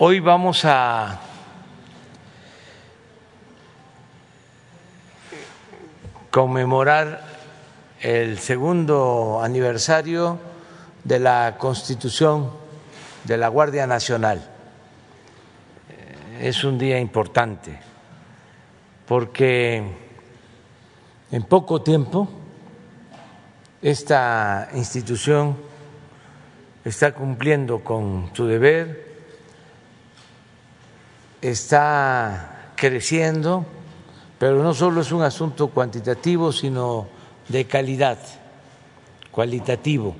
hoy vamos a conmemorar el segundo aniversario de la Constitución de la Guardia Nacional. Es un día importante porque en poco tiempo esta institución está cumpliendo con su deber, está creciendo, pero no solo es un asunto cuantitativo, sino de calidad, cualitativo.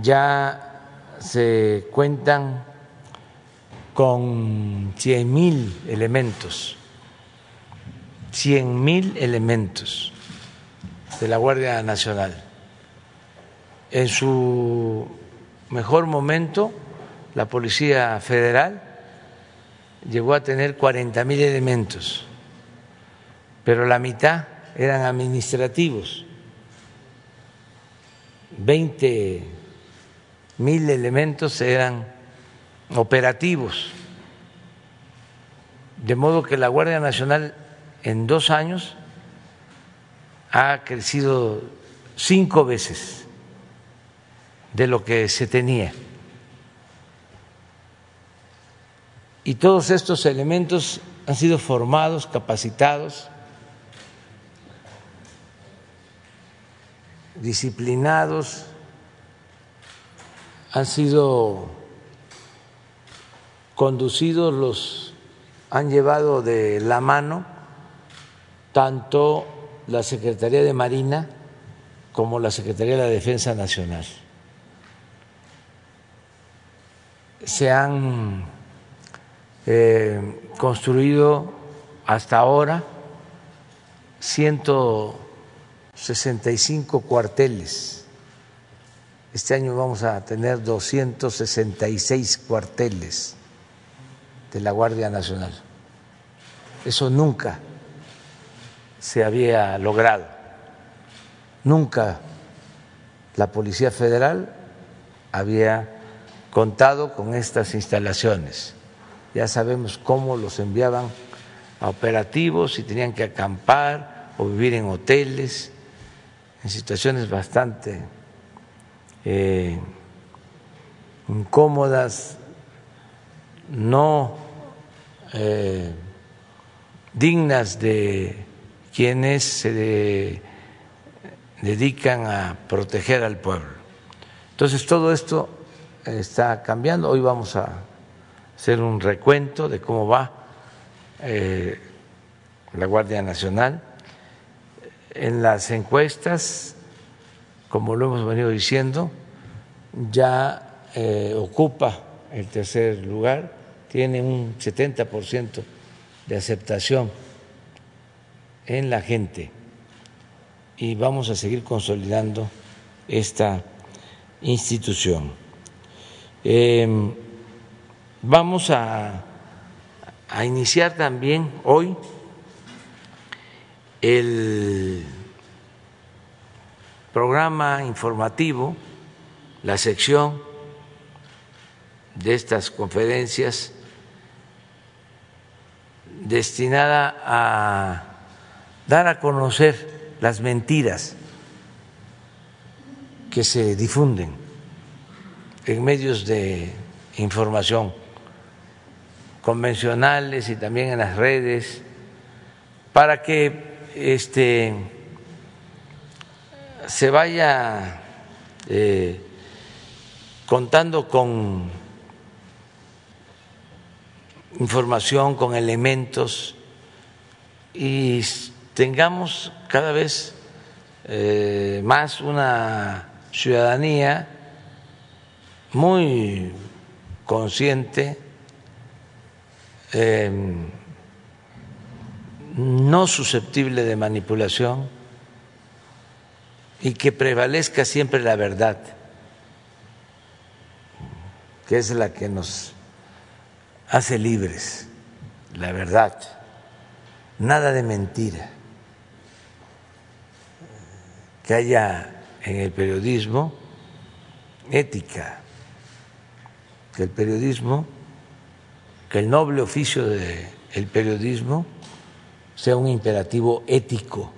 Ya se cuentan con cien mil elementos, cien mil elementos de la Guardia Nacional. En su mejor momento, la Policía Federal llegó a tener 40 mil elementos, pero la mitad eran administrativos, 20 mil elementos eran operativos, de modo que la Guardia Nacional en dos años ha crecido cinco veces de lo que se tenía. Y todos estos elementos han sido formados, capacitados, disciplinados, han sido conducidos, los han llevado de la mano tanto la Secretaría de Marina como la Secretaría de la Defensa Nacional. Se han eh, construido hasta ahora 165 cuarteles. Este año vamos a tener 266 cuarteles de la Guardia Nacional. Eso nunca se había logrado. Nunca la Policía Federal había contado con estas instalaciones. Ya sabemos cómo los enviaban a operativos, si tenían que acampar o vivir en hoteles, en situaciones bastante eh, incómodas, no eh, dignas de quienes se dedican a proteger al pueblo. Entonces todo esto está cambiando. Hoy vamos a hacer un recuento de cómo va eh, la Guardia Nacional. En las encuestas, como lo hemos venido diciendo, ya eh, ocupa el tercer lugar, tiene un 70% de aceptación en la gente y vamos a seguir consolidando esta institución. Em, vamos a, a iniciar también hoy el programa informativo, la sección de estas conferencias destinada a dar a conocer las mentiras que se difunden en medios de información convencionales y también en las redes para que este se vaya eh, contando con información, con elementos y tengamos cada vez eh, más una ciudadanía muy consciente, em, no susceptible de manipulación y que prevalezca siempre la verdad, que es la que nos hace libres, la verdad, nada de mentira que haya en el periodismo ética, que el periodismo, que el noble oficio del periodismo sea un imperativo ético,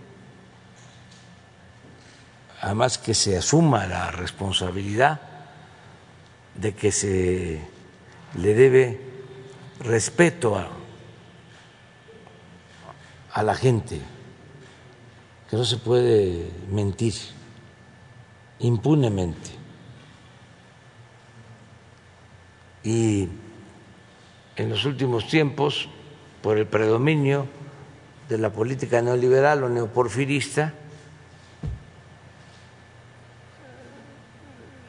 además que se asuma la responsabilidad de que se le debe respeto a, la gente, que no se puede mentir impunemente. Y en los últimos tiempos, por el predominio de la política neoliberal o neoporfirista,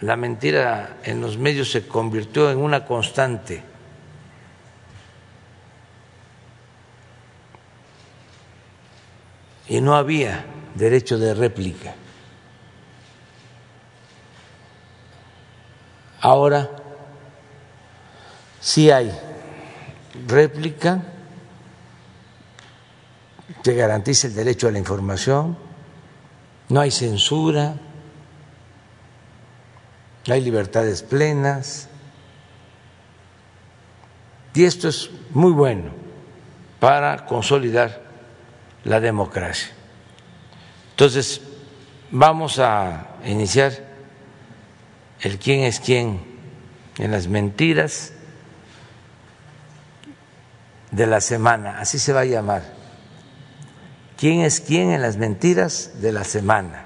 la mentira en los medios se convirtió en una constante. Y no había derecho de réplica. Ahora sí hay réplica, se garantiza el derecho a la información, no hay censura, hay libertades plenas. Y esto es muy bueno para consolidar la democracia. Entonces, vamos a iniciar el quién es quién en las mentiras de la semana, así se va a llamar. ¿Quién es quién en las mentiras de la semana?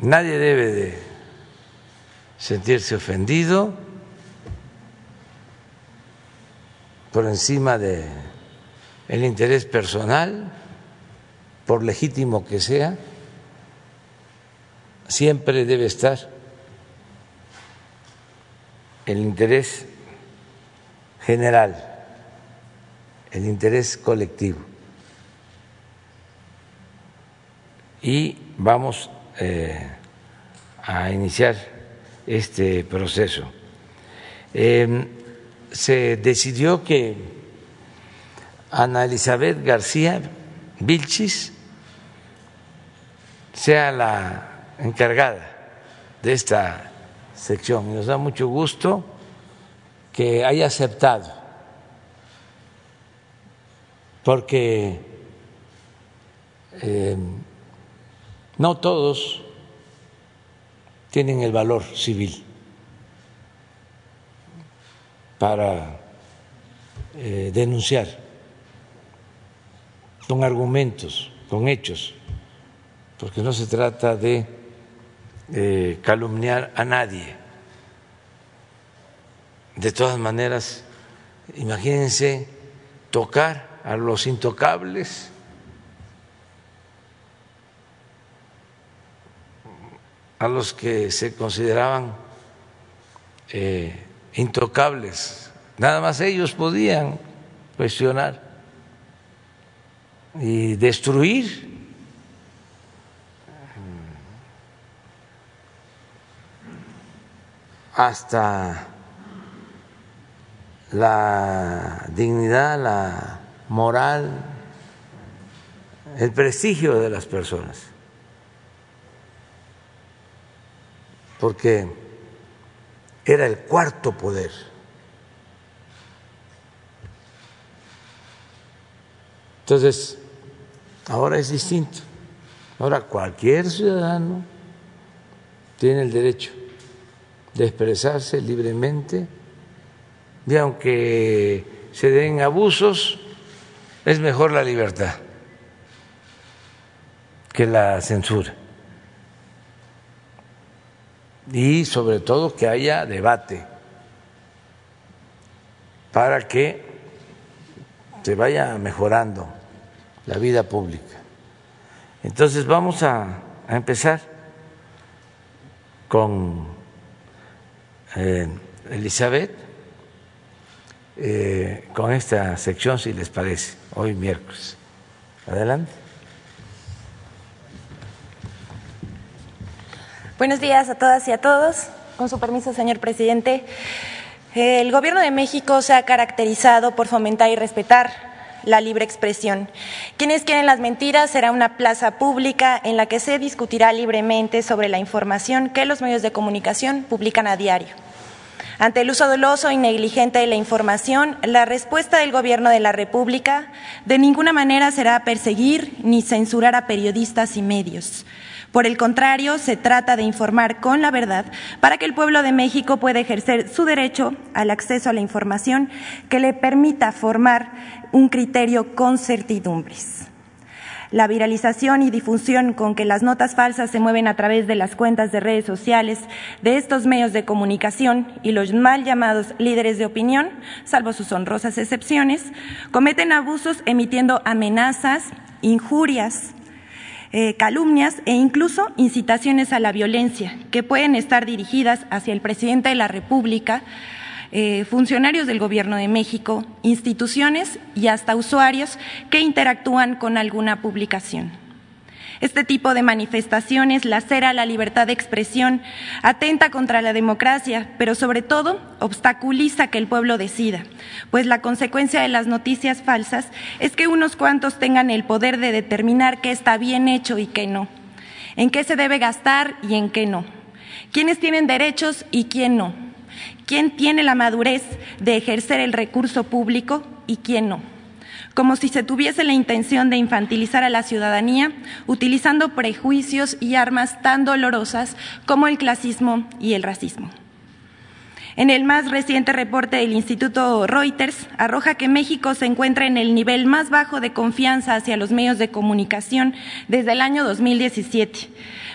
Nadie debe de sentirse ofendido por encima de el interés personal, por legítimo que sea, siempre debe estar el interés general, el interés colectivo. Y vamos eh, a iniciar este proceso. Em, se decidió que Ana Elizabeth García Vilchis sea la encargada de esta sección. Nos da mucho gusto que haya aceptado, porque em, no todos tienen el valor civil para eh, denunciar con argumentos, con hechos, porque no se trata de eh, calumniar a nadie. De todas maneras, imagínense tocar a los intocables a los que se consideraban eh, intocables. Nada más ellos podían cuestionar y destruir. Hasta la dignidad, la moral, el prestigio de las personas. porque era el cuarto poder. Entonces, ahora es distinto. Ahora cualquier ciudadano tiene el derecho de expresarse libremente y aunque se den abusos, es mejor la libertad que la censura y sobre todo que haya debate para que se vaya mejorando la vida pública. Entonces vamos a, empezar con Elizabeth, eh, con esta sección, si les parece, hoy miércoles. Adelante. Buenos días a todas y a todos. Con su permiso, señor presidente. El Gobierno de México se ha caracterizado por fomentar y respetar la libre expresión. Quienes quieren las mentiras será una plaza pública en la que se discutirá libremente sobre la información que los medios de comunicación publican a diario. Ante el uso doloso y negligente de la información, la respuesta del Gobierno de la República de ninguna manera será perseguir ni censurar a periodistas y medios. Por el contrario, se trata de informar con la verdad para que el pueblo de México pueda ejercer su derecho al acceso a la información que le permita formar un criterio con certidumbres. La viralización y difusión con que las notas falsas se mueven a través de las cuentas de redes sociales de estos medios de comunicación y los mal llamados líderes de opinión, salvo sus honrosas excepciones, cometen abusos emitiendo amenazas, injurias, eh, calumnias e incluso incitaciones a la violencia, que pueden estar dirigidas hacia el presidente de la República, eh, funcionarios del Gobierno de México, instituciones y hasta usuarios que interactúan con alguna publicación. Este tipo de manifestaciones lacera la libertad de expresión, atenta contra la democracia, pero sobre todo obstaculiza que el pueblo decida, pues la consecuencia de las noticias falsas es que unos cuantos tengan el poder de determinar qué está bien hecho y qué no, en qué se debe gastar y en qué no, quiénes tienen derechos y quién no, quién tiene la madurez de ejercer el recurso público y quién no como si se tuviese la intención de infantilizar a la ciudadanía utilizando prejuicios y armas tan dolorosas como el clasismo y el racismo. En el más reciente reporte del Instituto Reuters arroja que México se encuentra en el nivel más bajo de confianza hacia los medios de comunicación desde el año 2017,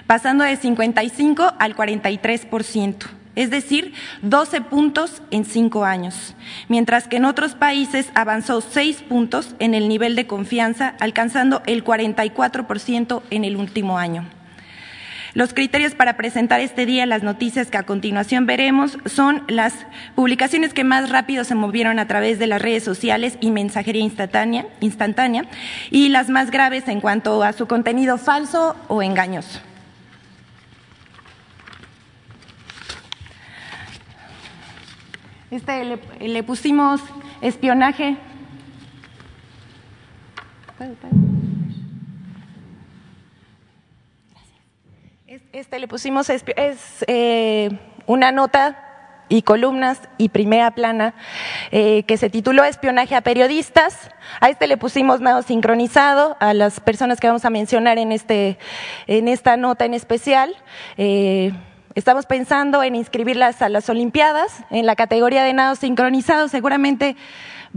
pasando de 55 al 43 ciento es decir, 12 puntos en cinco años, mientras que en otros países avanzó seis puntos en el nivel de confianza, alcanzando el 44% en el último año. Los criterios para presentar este día las noticias que a continuación veremos son las publicaciones que más rápido se movieron a través de las redes sociales y mensajería instantánea, instantánea y las más graves en cuanto a su contenido falso o engañoso. Este le, pusimos espionaje. Este le pusimos es eh, una nota y columnas y primera plana eh, que se tituló Espionaje a periodistas. A este le pusimos nado sincronizado a las personas que vamos a mencionar en, este, en esta nota en especial. Eh, Estamos pensando en inscribirlas a las Olimpiadas en la categoría de nado sincronizado. Seguramente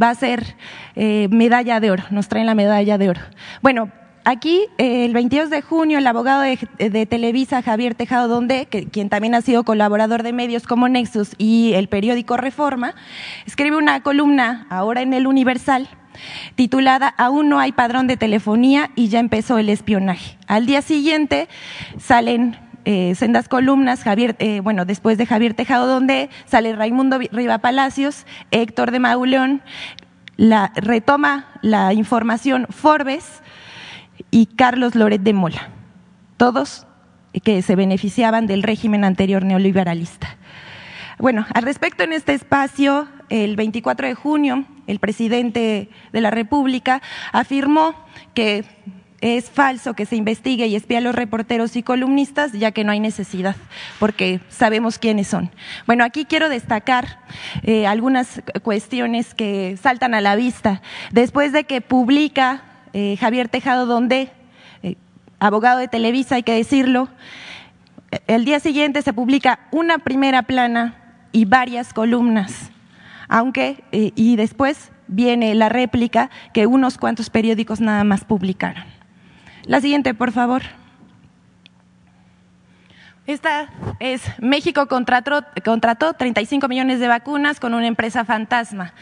va a ser eh, medalla de oro. Nos traen la medalla de oro. Bueno, Aquí, eh, el 22 de junio, el abogado de, Televisa, Javier Tejado Donde, quien también ha sido colaborador de medios como Nexus y el periódico Reforma, escribe una columna ahora en el Universal titulada Aún no hay padrón de telefonía y ya empezó el espionaje. Al día siguiente salen eh, sendas columnas, Javier, eh, bueno, después de Javier Tejado, donde sale Raimundo Riva Palacios, Héctor de Mauleón, la, retoma la información Forbes y Carlos Loret de Mola, todos que se beneficiaban del régimen anterior neoliberalista. Bueno, al respecto en este espacio, el 24 de junio, el presidente de la República afirmó que es falso que se investigue y espíe a los reporteros y columnistas, ya que no hay necesidad, porque sabemos quiénes son. Bueno, aquí quiero destacar eh, algunas cuestiones que saltan a la vista. Después de que publica eh, Javier Tejado Donde, eh, abogado de Televisa, hay que decirlo, el día siguiente se publica una primera plana y varias columnas, aunque, y después viene la réplica que unos cuantos periódicos nada más publicaron. La siguiente, por favor. Esta es México contrató, contrató 35 millones de vacunas con una empresa fantasma.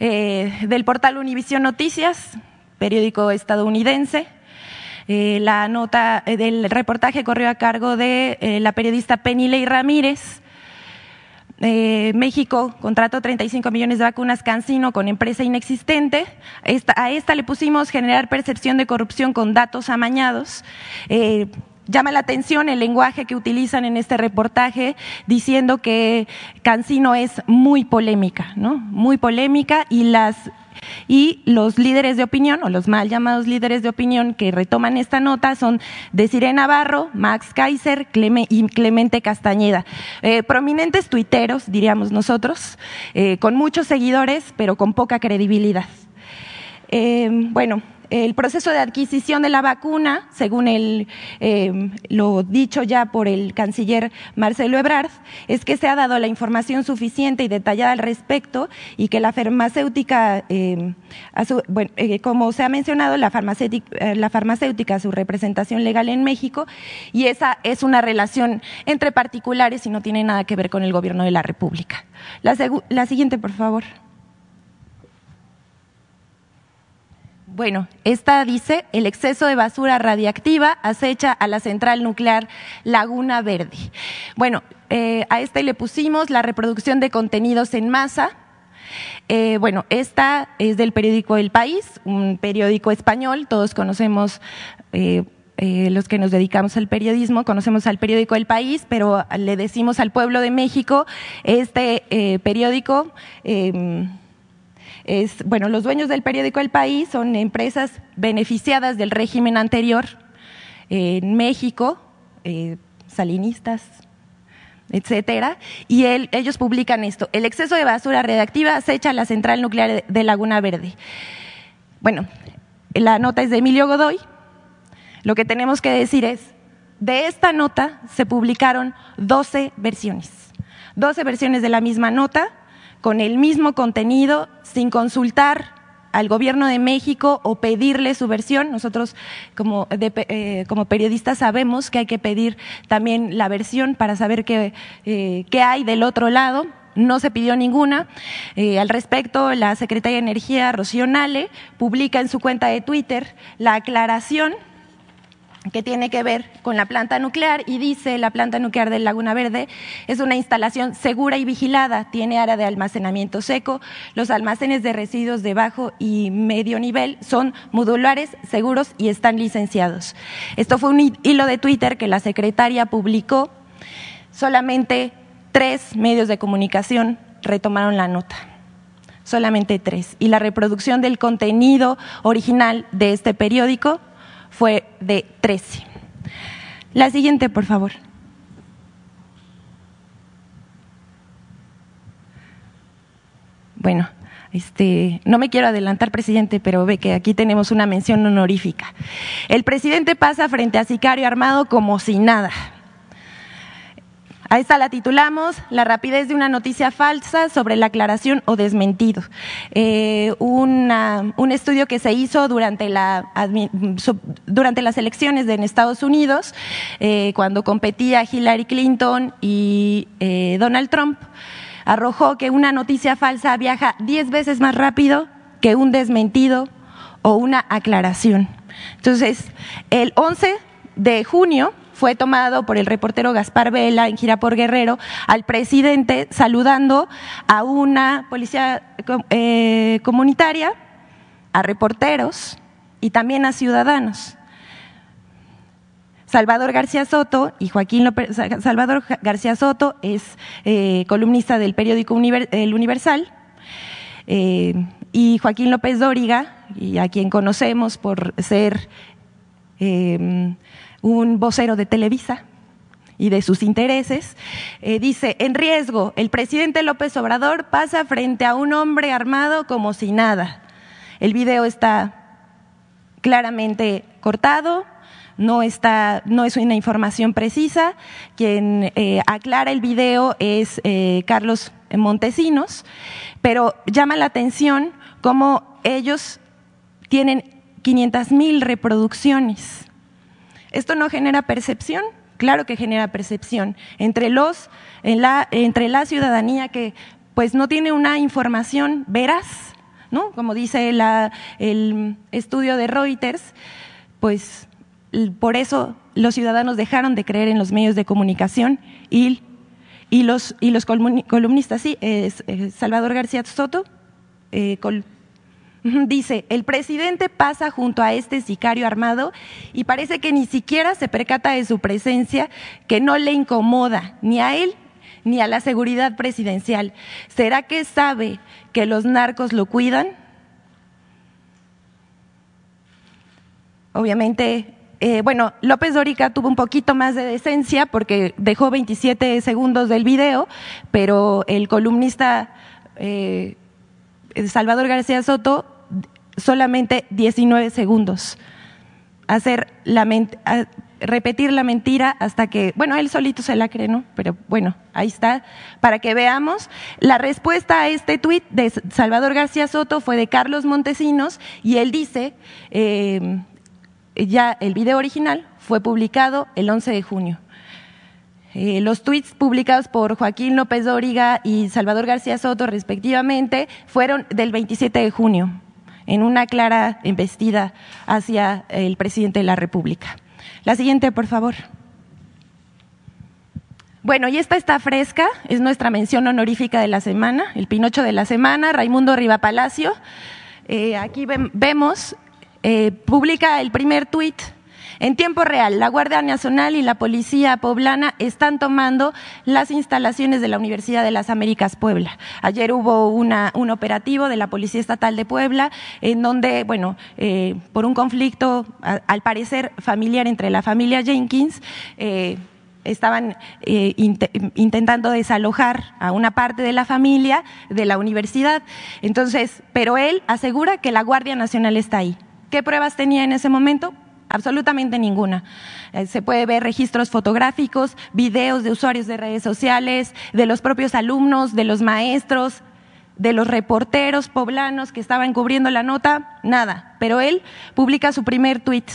Eh, del portal Univision Noticias, periódico estadounidense. Eh, la nota eh, del reportaje corrió a cargo de la periodista Penny Ramírez eh, México contrató 35 millones de vacunas Cancino con empresa inexistente. a esta le pusimos generar percepción de corrupción con datos amañados. Eh, llama la atención el lenguaje que utilizan en este reportaje diciendo que Cancino es muy polémica, ¿no? Muy polémica y las y los líderes de opinión o los mal llamados líderes de opinión que retoman esta nota son Desiree Navarro, Max Kaiser y Clemente Castañeda. Eh, prominentes tuiteros, diríamos nosotros, eh, con muchos seguidores, pero con poca credibilidad. Eh, bueno, el proceso de adquisición de la vacuna, según el, eh, lo dicho ya por el canciller Marcelo Ebrard, es que se ha dado la información suficiente y detallada al respecto y que la farmacéutica, eh, eh, como se ha mencionado, la farmacéutica, la farmacéutica, su representación legal en México, y esa es una relación entre particulares y no tiene nada que ver con el gobierno de la República. la siguiente, por favor. Bueno, esta dice, el exceso de basura radiactiva acecha a la central nuclear Laguna Verde. Bueno, eh, a este le pusimos la reproducción de contenidos en masa. Eh, bueno, esta es del periódico El País, un periódico español, todos conocemos eh, los que nos dedicamos al periodismo, conocemos al periódico El País, pero le decimos al pueblo de México, este periódico bueno, los dueños del periódico El País son empresas beneficiadas del régimen anterior en México, eh, salinistas, etcétera, y ellos publican esto. El exceso de basura redactiva acecha la central nuclear de Laguna Verde. Bueno, la nota es de Emilio Godoy. Lo que tenemos que decir es, de esta nota se publicaron 12 versiones. 12 versiones de la misma nota con el mismo contenido sin consultar al gobierno de México o pedirle su versión. Nosotros como, eh, como periodistas sabemos que hay que pedir también la versión para saber qué, eh, hay del otro lado. No se pidió ninguna. Eh, al respecto, la Secretaría de Energía, Rocío Nale, publica en su cuenta de Twitter la aclaración que tiene que ver con la planta nuclear y dice la planta nuclear de Laguna Verde es una instalación segura y vigilada, tiene área de almacenamiento seco, los almacenes de residuos de bajo y medio nivel son modulares, seguros y están licenciados. Esto fue un hilo de Twitter que la secretaria publicó, solamente tres medios de comunicación retomaron la nota solamente tres. Y la reproducción del contenido original de este periódico fue de 13. La siguiente, por favor. Bueno, este, no me quiero adelantar, presidente, pero ve que aquí tenemos una mención honorífica. El presidente pasa frente a sicario armado como si nada. A esta la titulamos La rapidez de una noticia falsa sobre la aclaración o desmentido. Eh, un estudio que se hizo durante, la, durante las elecciones en Estados Unidos, eh, cuando competía Hillary Clinton y eh, Donald Trump, arrojó que una noticia falsa viaja diez veces más rápido que un desmentido o una aclaración. Entonces, el 11 de junio fue tomado por el reportero Gaspar Vela en gira por Guerrero al presidente saludando a una policía eh, comunitaria, a reporteros y también a ciudadanos. Salvador García Soto y Joaquín López, Salvador García Soto es eh, columnista del periódico El Universal eh, y Joaquín López Dóriga, y a quien conocemos por ser un vocero de Televisa y de sus intereses, eh, dice, en riesgo, el presidente López Obrador pasa frente a un hombre armado como si nada. El video está claramente cortado, no, está, no es una información precisa. Quien eh, aclara el video es eh, Carlos Montesinos, pero llama la atención cómo ellos tienen 500 mil reproducciones ¿Esto no genera percepción? Claro que genera percepción entre los, la, entre la ciudadanía que pues no tiene una información veraz, ¿no? Como dice el estudio de Reuters, pues por eso los ciudadanos dejaron de creer en los medios de comunicación y, y, los, y los columnistas, sí, Salvador García Soto, eh, Dice, el presidente pasa junto a este sicario armado y parece que ni siquiera se percata de su presencia, que no le incomoda ni a él ni a la seguridad presidencial. ¿Será que sabe que los narcos lo cuidan? Obviamente eh, bueno, López Dórica tuvo un poquito más de decencia porque dejó 27 segundos del video, pero el columnista eh, Salvador García Soto solamente 19 segundos. Hacer la repetir la mentira hasta que, bueno, él solito se la cree, ¿no? Pero bueno, ahí está, para que veamos. La respuesta a este tuit de Salvador García Soto fue de Carlos Montesinos y él dice, eh, ya el video original fue publicado el 11 de junio. Eh, los tuits publicados por Joaquín López Dóriga y Salvador García Soto, respectivamente, fueron del 27 de junio, en una clara embestida hacia el presidente de la República. La siguiente, por favor. Bueno, y esta está fresca, es nuestra mención honorífica de la semana, el Pinocho de la semana, Raimundo Riva Palacio. Eh, aquí vemos, eh, publica el primer tuit en tiempo real, la Guardia Nacional y la Policía Poblana están tomando las instalaciones de la Universidad de las Américas Puebla. Ayer hubo un operativo de la Policía Estatal de Puebla en donde, bueno, eh, por un conflicto, al parecer familiar entre la familia Jenkins, eh, estaban eh, intentando desalojar a una parte de la familia de la universidad. Entonces, pero él asegura que la Guardia Nacional está ahí. ¿Qué pruebas tenía en ese momento? Absolutamente ninguna. Eh, se puede ver registros fotográficos, videos de usuarios de redes sociales, de los propios alumnos, de los maestros, de los reporteros poblanos que estaban cubriendo la nota, nada. Pero él publica su primer tuit.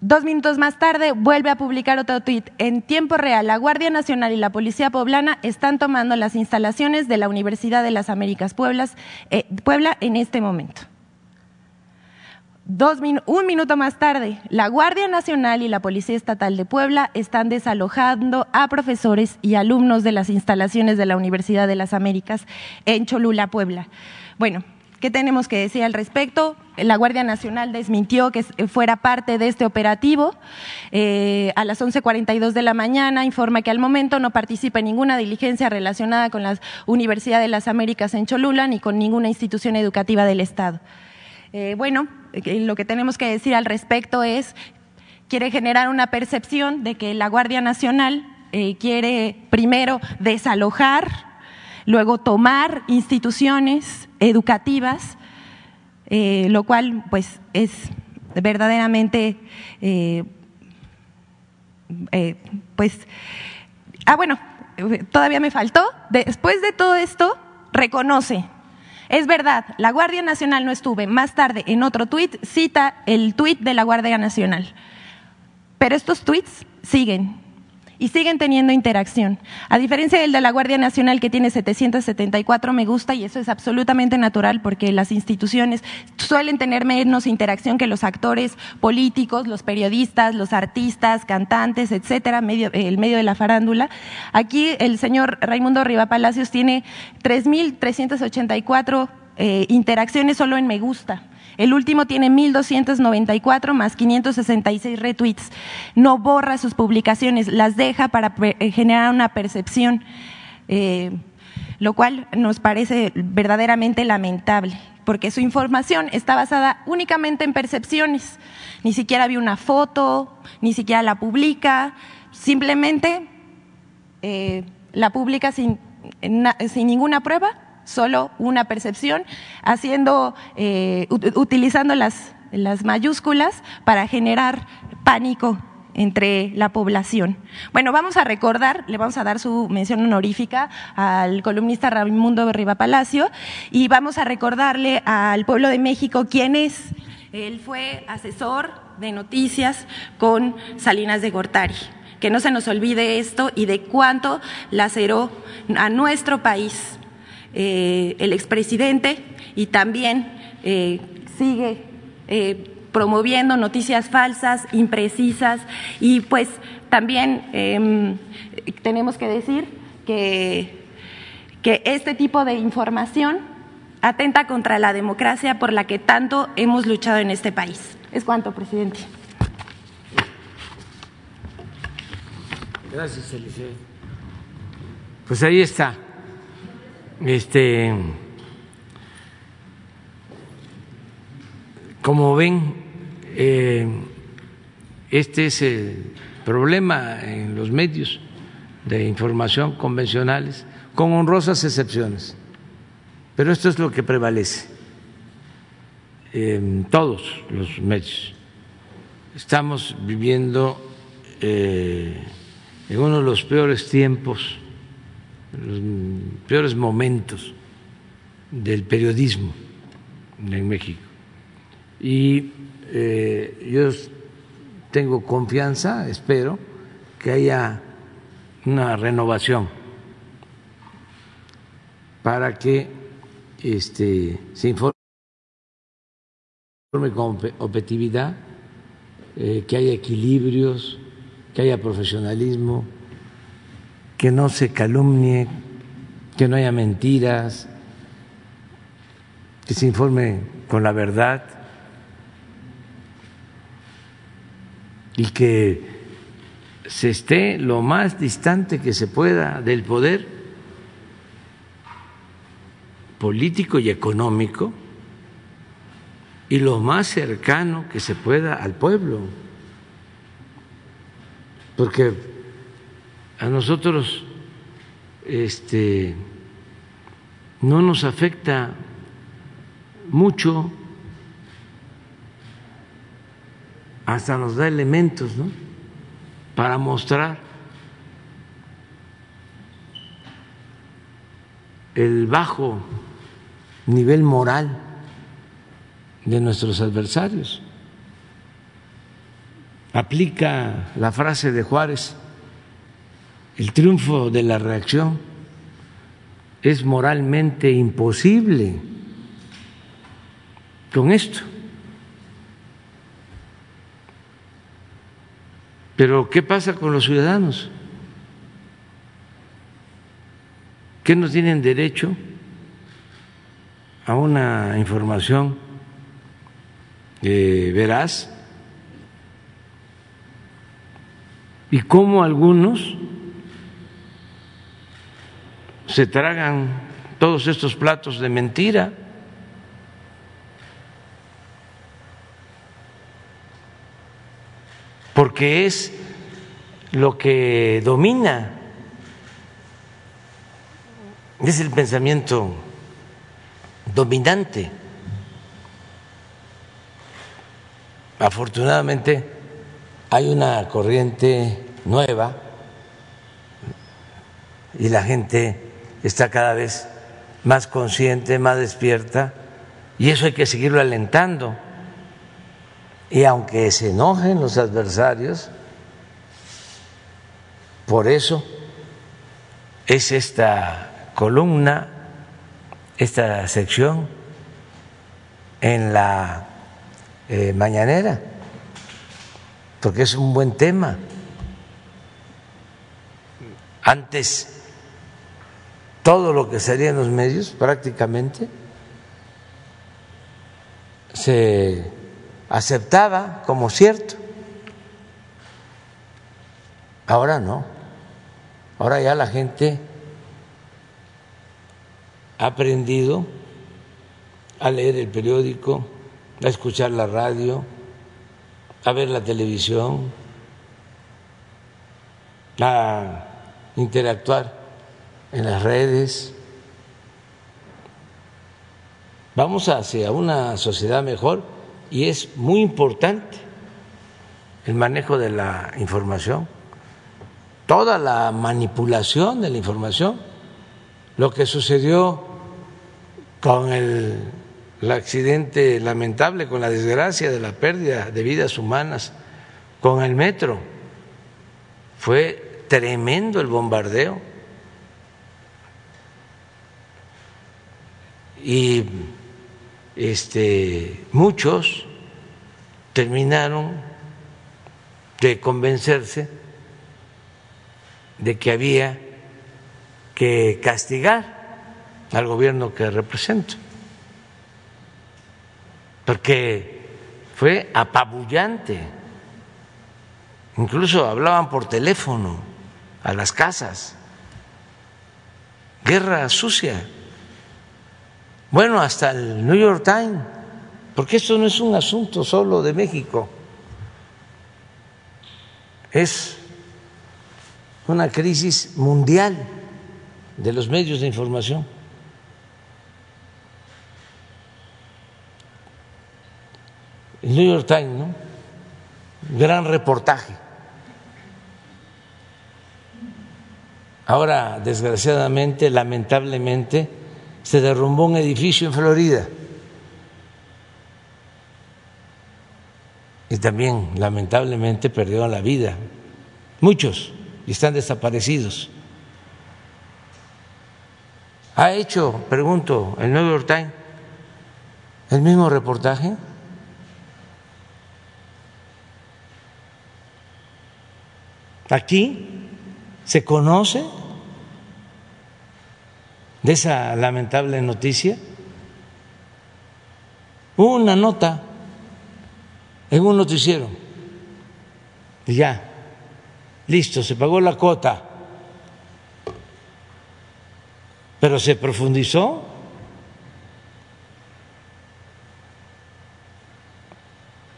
Dos minutos más tarde vuelve a publicar otro tuit. En tiempo real, la Guardia Nacional y la Policía Poblana están tomando las instalaciones de la Universidad de las Américas eh, Puebla en este momento un minuto más tarde, la Guardia Nacional y la Policía Estatal de Puebla están desalojando a profesores y alumnos de las instalaciones de la Universidad de las Américas en Cholula, Puebla. Bueno, ¿qué tenemos que decir al respecto? La Guardia Nacional desmintió que fuera parte de este operativo. Eh, a las 11.42 de la mañana informa que al momento no participa en ninguna diligencia relacionada con la Universidad de las Américas en Cholula ni con ninguna institución educativa del Estado. Eh, bueno, lo que tenemos que decir al respecto es, quiere generar una percepción de que la Guardia Nacional eh, quiere primero desalojar, luego tomar instituciones educativas, eh, lo cual pues es verdaderamente pues ah bueno todavía me faltó. Después de todo esto reconoce es verdad, la Guardia Nacional no estuve. Más tarde, en otro tuit, cita el tuit de la Guardia Nacional. Pero estos tuits siguen y siguen teniendo interacción. A diferencia del de la Guardia Nacional que tiene 774 me gusta y eso es absolutamente natural porque las instituciones suelen tener menos interacción que los actores políticos, los periodistas, los artistas, cantantes, etcétera, el medio de la farándula. Aquí el señor Raimundo Riva Palacios tiene 3.384 eh, interacciones solo en me gusta. El último tiene 1.294 más 566 retweets. No borra sus publicaciones, las deja para eh, generar una percepción, eh, lo cual nos parece verdaderamente lamentable, porque su información está basada únicamente en percepciones. Ni siquiera había una foto, ni siquiera la publica, simplemente eh, la publica sin, sin ninguna prueba solo una percepción, haciendo, eh, utilizando las, las mayúsculas para generar pánico entre la población. Bueno, vamos a recordar, le vamos a dar su mención honorífica al columnista Raimundo Riva Palacio y vamos a recordarle al pueblo de México quién es. Él fue asesor de noticias con Salinas de Gortari. Que no se nos olvide esto y de cuánto laceró a nuestro país eh, el expresidente y también eh, sigue eh, promoviendo noticias falsas, imprecisas y pues también em, tenemos que decir que, que este tipo de información atenta contra la democracia por la que tanto hemos luchado en este país. Es cuanto, presidente. Gracias, Eliseo. Pues ahí está. Este, como ven, eh, este es el problema en los medios de información convencionales, con honrosas excepciones. Pero esto es lo que prevalece en todos los medios. Estamos viviendo eh, en uno de los peores tiempos, los peores momentos del periodismo en México. Y eh, yo tengo confianza, espero, que haya una renovación para que este, se informe con objetividad, eh, que haya equilibrios, que haya profesionalismo, que no se calumnie, que no haya mentiras, que se informe con la verdad y que se esté lo más distante que se pueda del poder político y económico y lo más cercano que se pueda al pueblo. Porque a nosotros este no nos afecta mucho hasta nos da elementos ¿no? para mostrar el bajo nivel moral de nuestros adversarios. Aplica la frase de Juárez, el triunfo de la reacción es moralmente imposible con esto. Pero ¿qué pasa con los ciudadanos? ¿Qué no tienen derecho a una información eh, veraz? ¿Y cómo algunos se tragan todos estos platos de mentira? porque es lo que domina, es el pensamiento dominante. Afortunadamente hay una corriente nueva y la gente está cada vez más consciente, más despierta, y eso hay que seguirlo alentando. Y aunque se enojen los adversarios, por eso es esta columna, esta sección en la eh, mañanera, porque es un buen tema. Antes, todo lo que salía en los medios prácticamente se aceptaba como cierto. Ahora no. Ahora ya la gente ha aprendido a leer el periódico, a escuchar la radio, a ver la televisión, a interactuar en las redes. Vamos hacia una sociedad mejor y es muy importante el manejo de la información, toda la manipulación de la información, lo que sucedió con el, el, accidente lamentable, con la desgracia de la pérdida de vidas humanas, con el metro, fue tremendo el bombardeo. Y este, muchos terminaron de convencerse de que había que castigar al gobierno que represento, porque fue apabullante. Incluso hablaban por teléfono a las casas. Guerra sucia. Bueno, hasta el New York Times porque esto no es un asunto solo de México, es una crisis mundial de los medios de información. El New York Times, ¿no? Gran reportaje. Ahora, desgraciadamente, lamentablemente, se derrumbó un edificio en Florida. Y también, lamentablemente, perdieron la vida. Muchos y están desaparecidos. ¿Ha hecho, pregunto, el New York Times el mismo reportaje? Aquí se conoce de esa lamentable noticia. Hubo una nota en un noticiero y ya, listo, se pagó la cuota, pero se profundizó.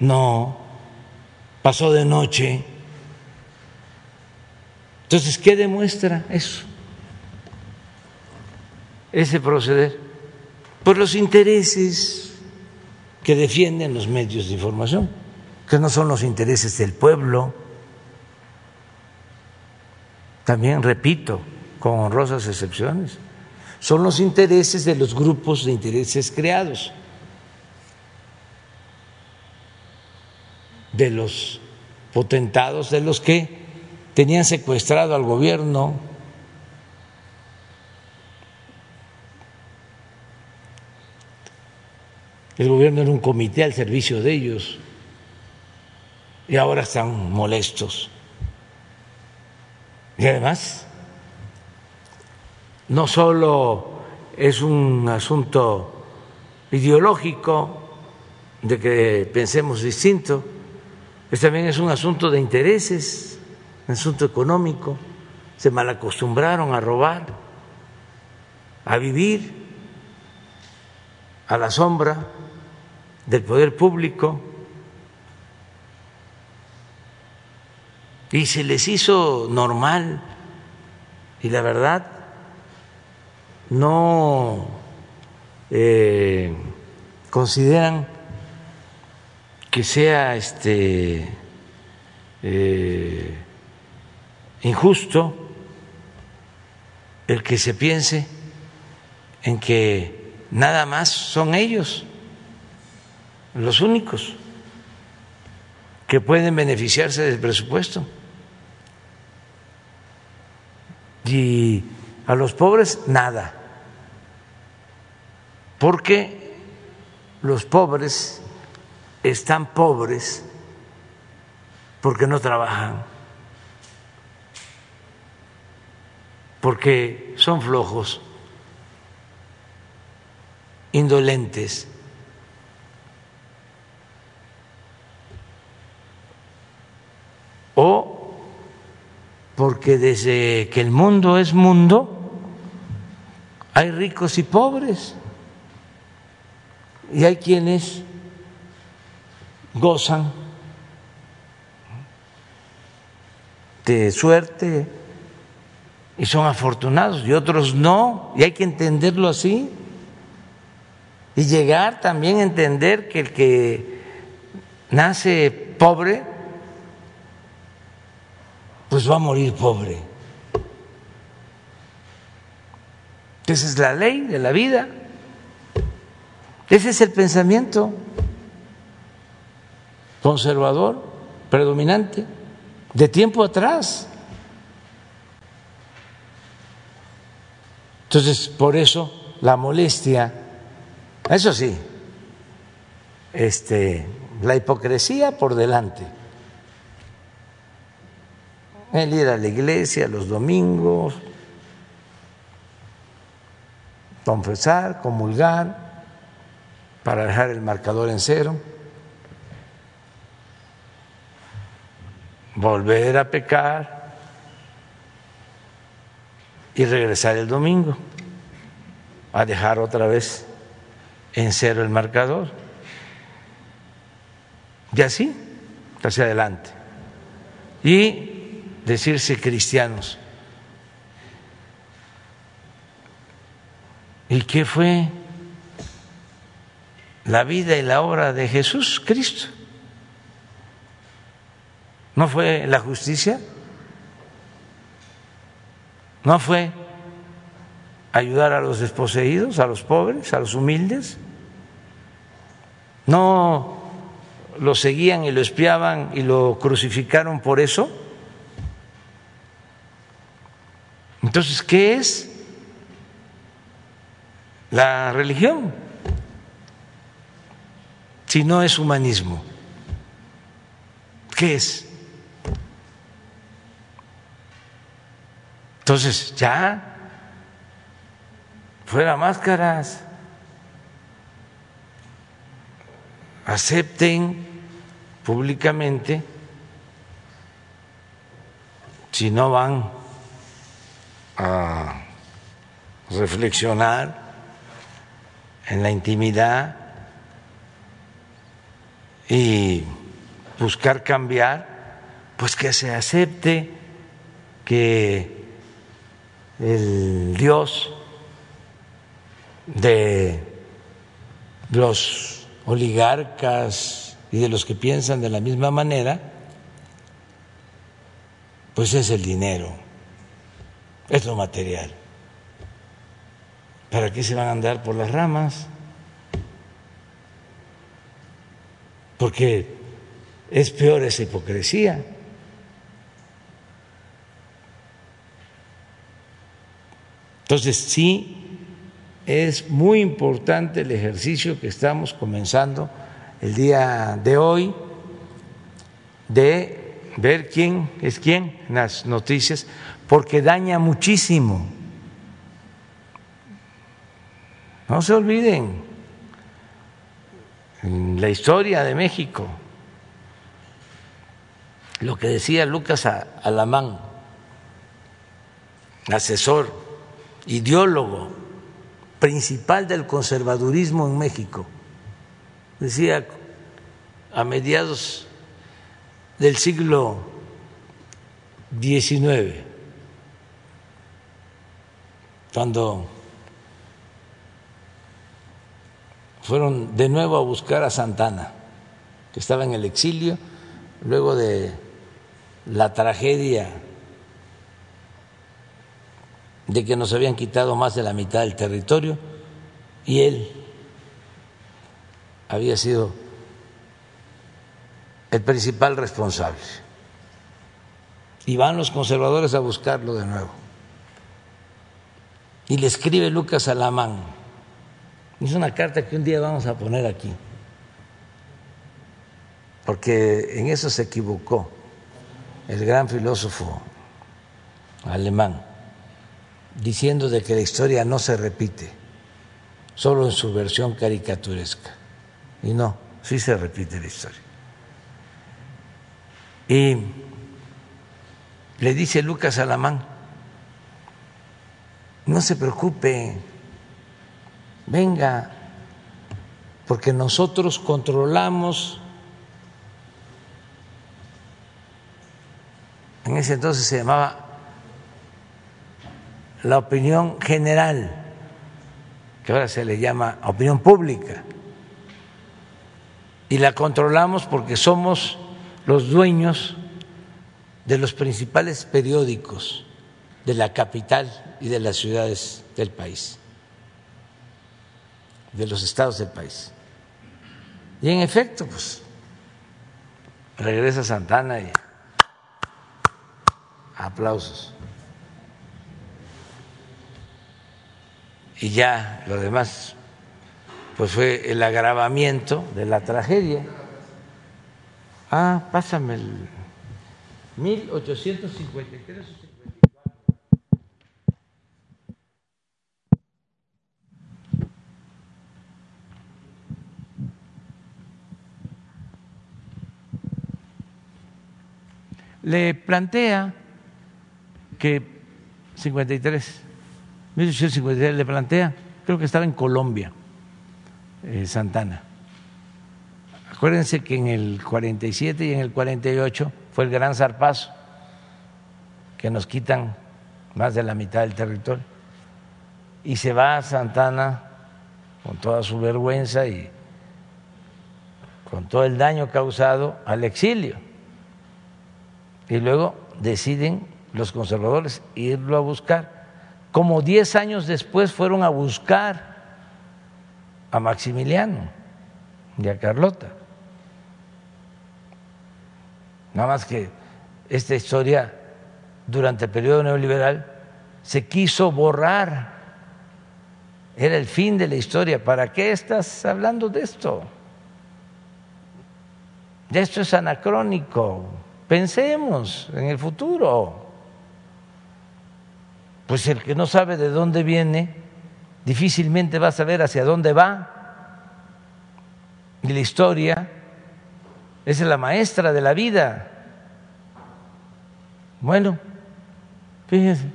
No, pasó de noche. Entonces, ¿qué demuestra eso? Ese proceder. Por los intereses que defienden los medios de información, que no son los intereses del pueblo. También, repito, con honrosas excepciones, son los intereses de los grupos de intereses creados, de los potentados, de los que tenían secuestrado al gobierno. El gobierno era un comité al servicio de ellos. Y ahora están molestos. Y además, no solo es un asunto ideológico de que pensemos distinto, es también es un asunto de intereses asunto económico, se malacostumbraron a robar, a vivir a la sombra del poder público y se les hizo normal y la verdad no eh, consideran que sea este eh, injusto el que se piense en que nada más son ellos los únicos que pueden beneficiarse del presupuesto. Y a los pobres nada, porque los pobres están pobres porque no trabajan porque son flojos, indolentes. O porque desde que el mundo es mundo, hay ricos y pobres. Y hay quienes gozan de suerte, y son afortunados y otros no, y hay que entenderlo así. Y llegar también a entender que el que nace pobre, pues va a morir pobre. Esa es la ley de la vida. Ese es el pensamiento conservador, predominante, de tiempo atrás. Entonces, por eso la molestia, eso sí, este, la hipocresía por delante. El ir a la iglesia los domingos, confesar, comulgar, para dejar el marcador en cero, volver a pecar, y regresar el domingo a dejar otra vez en cero el marcador. y así hacia adelante. Y decirse cristianos. ¿Y qué fue la vida y la obra de Jesús Cristo? ¿No fue la justicia? ¿No fue ayudar a los desposeídos, a los pobres, a los humildes? ¿No lo seguían y lo espiaban y lo crucificaron por eso? Entonces, ¿qué es la religión si no es humanismo? ¿Qué es? Entonces, ya, fuera máscaras, acepten públicamente si no van a reflexionar en la intimidad y buscar cambiar, pues que se acepte que el Dios de los oligarcas y de los que piensan de la misma manera, pues es el dinero, es lo material. ¿Para qué se van a andar por las ramas? Porque es peor esa hipocresía. Entonces, sí, es muy importante el ejercicio que estamos comenzando el día de hoy de ver quién es quién en las noticias, porque daña muchísimo. No se olviden, en la historia de México, lo que decía Lucas Alamán, asesor, ideólogo principal del conservadurismo en México, decía a mediados del siglo XIX, cuando fueron de nuevo a buscar a Santana, que estaba en el exilio, luego de la tragedia de que nos habían quitado más de la mitad del territorio y él había sido el principal responsable. Y van los conservadores a buscarlo de nuevo. Y le escribe Lucas Alamán. Es una carta que un día vamos a poner aquí. Porque en eso se equivocó el gran filósofo alemán, diciendo de que la historia no se repite, solo en su versión caricaturesca. Y no, sí se repite la historia. Y le dice Lucas Alamán, no se preocupe, venga, porque nosotros controlamos, en ese entonces se llamaba la opinión general, que ahora se le llama opinión pública. Y la controlamos porque somos los dueños de los principales periódicos de la capital y de las ciudades del país, de los estados del país. Y en efecto, pues regresa Santana y aplausos. Y ya lo demás pues fue el agravamiento de la tragedia. Ah, pásame el 1853 Le plantea que 53, 1853 le plantea, creo que estaba en Colombia, eh, Santana, Acuérdense que en el 47 y en el 48 fue el gran zarpazo, que nos quitan más de la mitad del territorio. Y se va a Santana con toda su vergüenza y con todo el daño causado al exilio. Y luego deciden los conservadores irlo a buscar. Como diez años después fueron a buscar a Maximiliano y a Carlota. Nada más que esta historia durante el periodo neoliberal se quiso borrar. Era el fin de la historia. ¿Para qué estás hablando de esto? Esto es anacrónico. Pensemos en el futuro. Pues el que no sabe de dónde viene, difícilmente va a saber hacia dónde va. Y la historia es la maestra de la vida. Bueno, fíjense,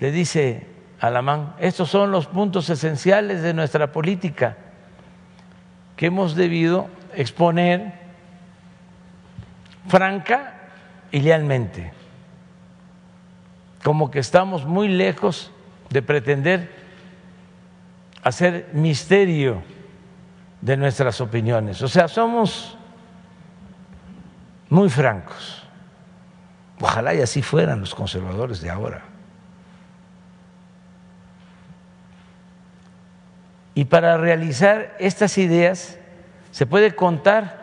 le dice Alamán, estos son los puntos esenciales de nuestra política que hemos debido exponer franca y lealmente, como que estamos muy lejos de pretender hacer misterio de nuestras opiniones. O sea, somos muy francos. Ojalá y así fueran los conservadores de ahora. Y para realizar estas ideas se puede contar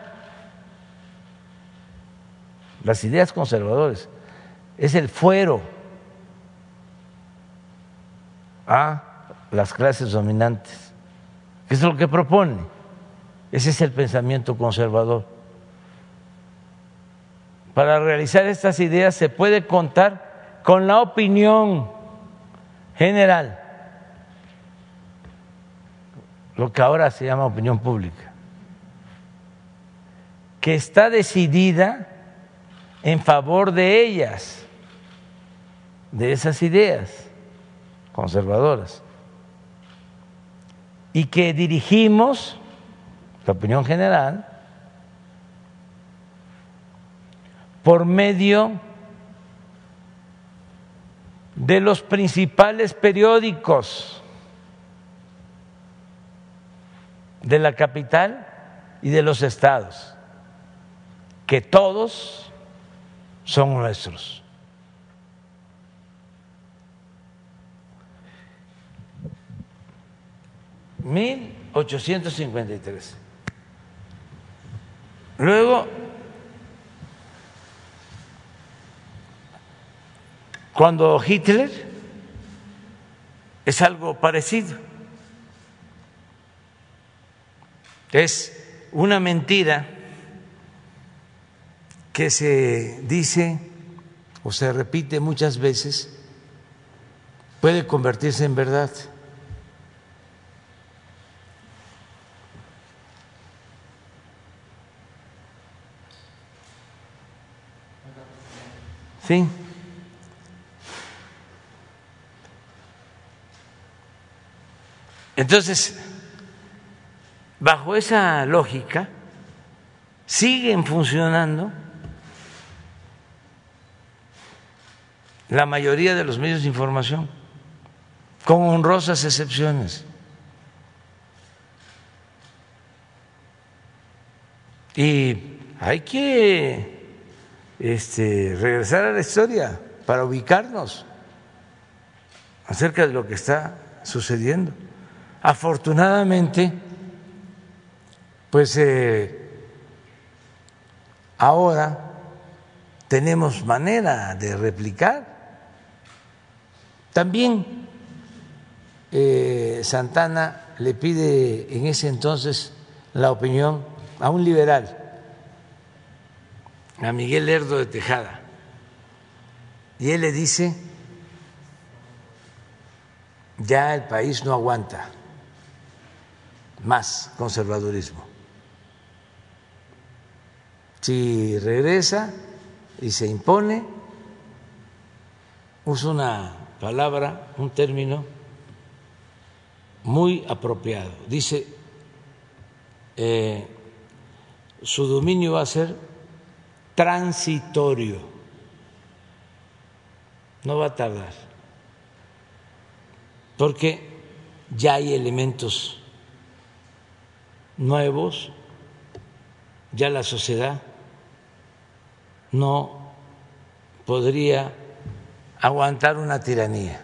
las ideas conservadoras, es el fuero a las clases dominantes, que es lo que propone. Ese es el pensamiento conservador. Para realizar estas ideas se puede contar con la opinión general, lo que ahora se llama opinión pública que está decidida en favor de ellas, de esas ideas conservadoras, y que dirigimos, la opinión general, por medio de los principales periódicos de la capital y de los estados que todos son nuestros. Mil ochocientos cincuenta y tres. Luego, cuando Hitler es algo parecido, es una mentira que se dice o se repite muchas veces puede convertirse en verdad. Sí. Entonces, bajo esa lógica, siguen funcionando la mayoría de los medios de información, con honrosas excepciones. Y hay que este, regresar a la historia para ubicarnos acerca de lo que está sucediendo. Afortunadamente, pues eh, ahora tenemos manera de replicar también eh, Santana le pide en ese entonces la opinión a un liberal, a Miguel Lerdo de Tejada, y él le dice, ya el país no aguanta más conservadurismo. Si regresa y se impone, usa una palabra, un término muy apropiado. Dice, eh, su dominio va a ser transitorio, no va a tardar, porque ya hay elementos nuevos, ya la sociedad no podría aguantar una tiranía.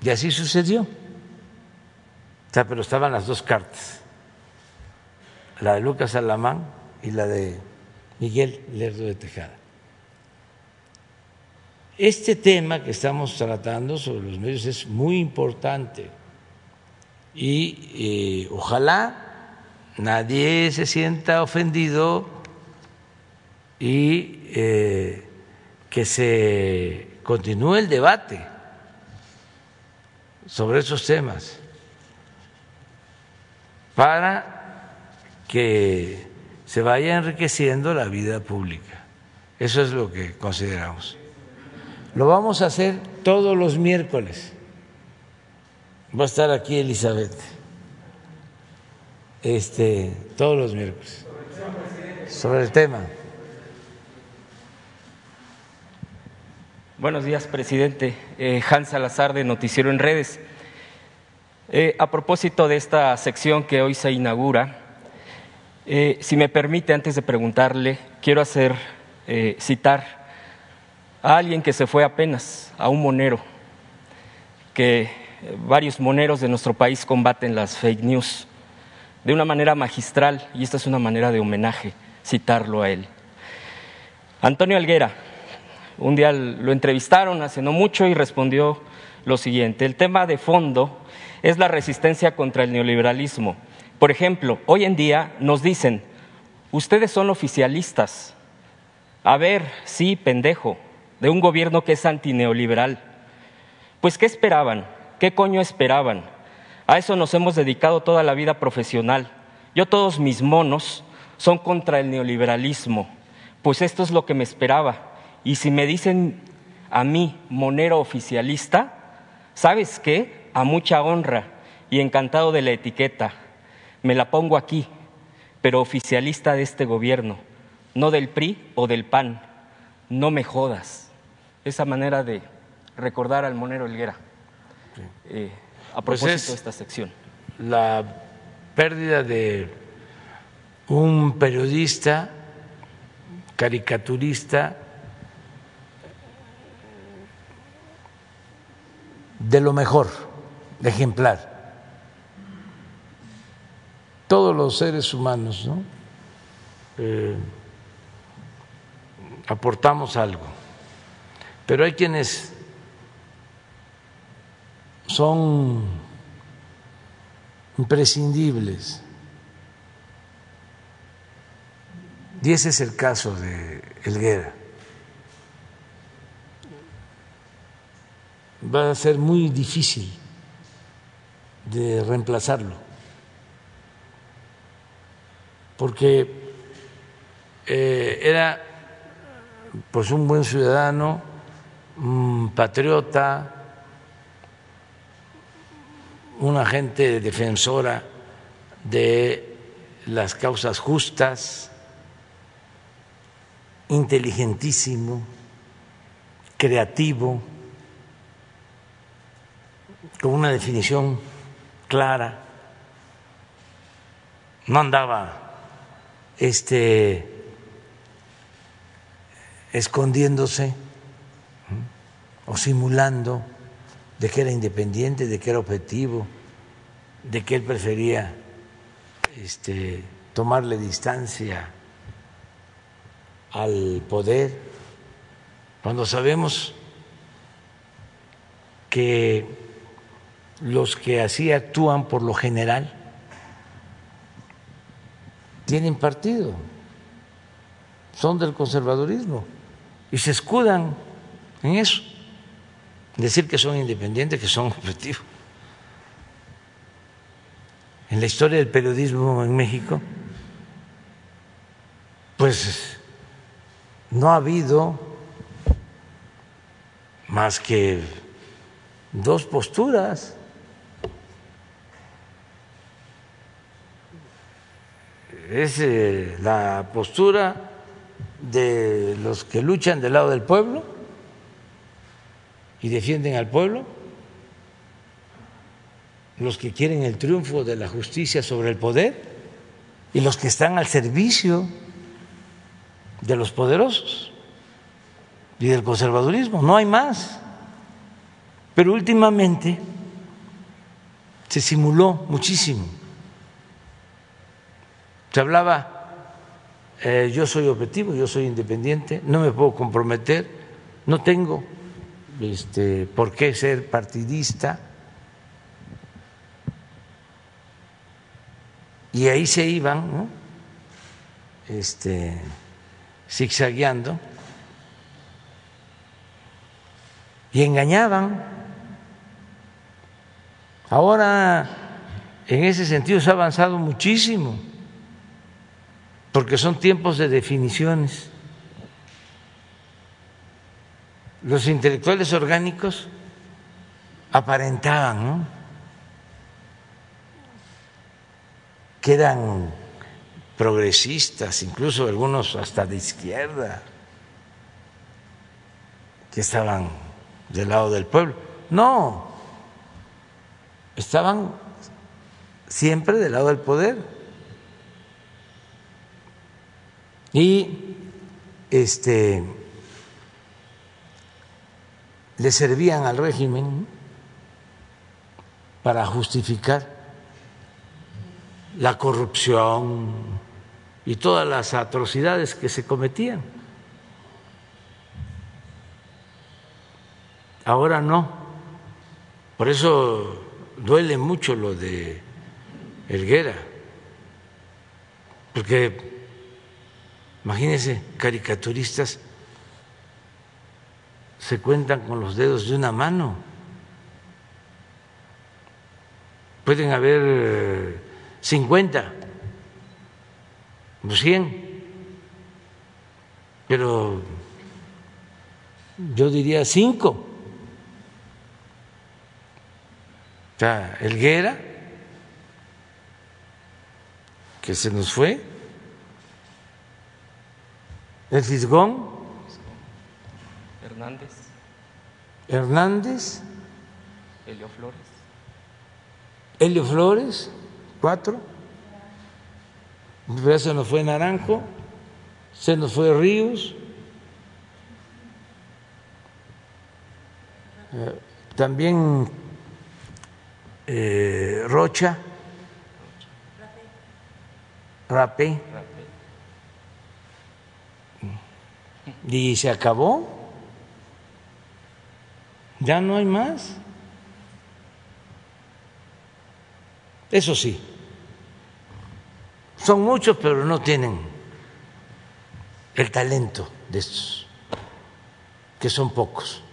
Y así sucedió. O sea, pero estaban las dos cartas, la de Lucas Alamán y la de Miguel Lerdo de Tejada. Este tema que estamos tratando sobre los medios es muy importante y eh, ojalá nadie se sienta ofendido y eh, que se continúe el debate sobre esos temas para que se vaya enriqueciendo la vida pública. Eso es lo que consideramos. Lo vamos a hacer todos los miércoles. Va a estar aquí Elizabeth. Este, todos los miércoles. Sobre el tema. Buenos días, presidente. Eh, Hans Salazar de Noticiero en Redes. Eh, a propósito de esta sección que hoy se inaugura, eh, si me permite, antes de preguntarle, quiero hacer citar a alguien que se fue apenas, a un monero, que varios moneros de nuestro país combaten las fake news de una manera magistral, y esta es una manera de homenaje, citarlo a él. Antonio Alguera un día lo entrevistaron hace no mucho y respondió lo siguiente, el tema de fondo es la resistencia contra el neoliberalismo. Por ejemplo, hoy en día nos dicen, ustedes son oficialistas. A ver, sí, pendejo, de un gobierno que es antineoliberal. Pues, ¿qué esperaban? ¿Qué coño esperaban? A eso nos hemos dedicado toda la vida profesional. Yo todos mis monos son contra el neoliberalismo. Pues esto es lo que me esperaba y si me dicen a mí monero oficialista, ¿sabes qué? A mucha honra y encantado de la etiqueta. Me la pongo aquí, pero oficialista de este gobierno, no del PRI o del PAN. No me jodas. Esa manera de recordar al monero Elguera. Eh, a pues propósito de esta sección. La pérdida de un periodista, caricaturista, de lo mejor, ejemplar. Todos los seres humanos ¿no? Eh, aportamos algo, pero hay quienes son imprescindibles. Y ese es el caso de Elguera. Va a ser muy difícil de reemplazarlo, porque eh, era pues un buen ciudadano, un patriota, una gente defensora de las causas justas, inteligentísimo, creativo con una definición clara, no andaba este, escondiéndose o simulando de que era independiente, de que era objetivo, de que él prefería este, tomarle distancia al poder, cuando sabemos que los que así actúan por lo general tienen partido, son del conservadurismo y se escudan en eso, decir que son independientes, que son objetivos. En la historia del periodismo en México, pues no ha habido más que dos posturas es eh, la postura de los que luchan del lado del pueblo y defienden al pueblo, los que quieren el triunfo de la justicia sobre el poder y los que están al servicio de los poderosos y del conservadurismo. No hay más. Pero últimamente se simuló muchísimo. Se hablaba, eh, yo soy objetivo, yo soy independiente, no me puedo comprometer, no tengo este, por qué ser partidista. Y ahí se iban, ¿no? este, zigzagueando y engañaban. Ahora, en ese sentido, se ha avanzado muchísimo, porque son tiempos de definiciones. Los intelectuales orgánicos aparentaban, que eran progresistas, incluso algunos hasta de izquierda, que estaban del lado del pueblo. No, estaban siempre del lado del poder. Y este le servían al régimen para justificar la corrupción y todas las atrocidades que se cometían. Ahora no. Por eso duele mucho lo de Elguera, porque imagínense, caricaturistas se cuentan con los dedos de una mano. Pueden haber 50, 100, pero yo diría 5. O sea, Elguera, que se nos fue, el Fisgón, Hernández, Hernández, Helio Flores, Helio Flores, cuatro, ya se nos fue Naranjo, se nos fue Ríos, eh, también eh, Rocha, Rapé, y se acabó. Ya no hay más. Eso sí, son muchos, pero no tienen el talento de estos, que son pocos.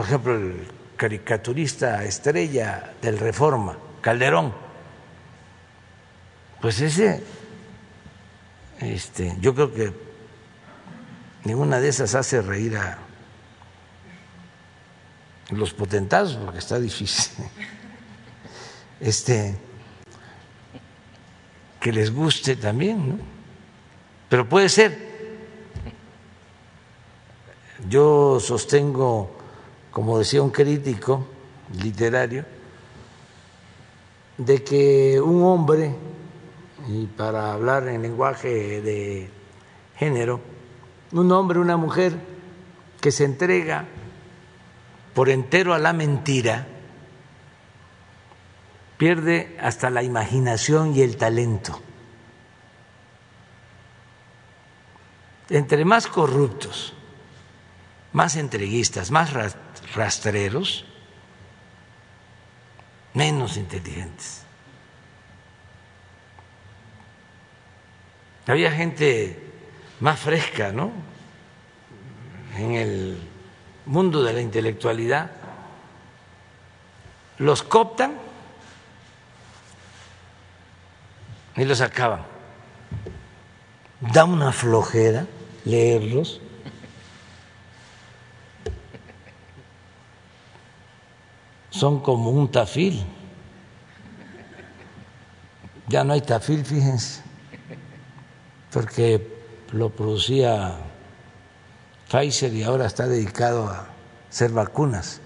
por ejemplo, el caricaturista estrella del Reforma, Calderón, pues ese, este, yo creo que ninguna de esas hace reír a los potentados, porque está difícil. Este, que les guste también, ¿no? Pero puede ser. Yo sostengo como decía un crítico literario, de que un hombre, y para hablar en lenguaje de género, un hombre, una mujer que se entrega por entero a la mentira, pierde hasta la imaginación y el talento. Entre más corruptos, más entreguistas, más rastreros, menos inteligentes. Había gente más fresca, ¿no? En el mundo de la intelectualidad. Los cooptan y los acaban. Da una flojera leerlos son como un tafil. Ya no hay tafil, fíjense, porque lo producía Pfizer y ahora está dedicado a hacer vacunas.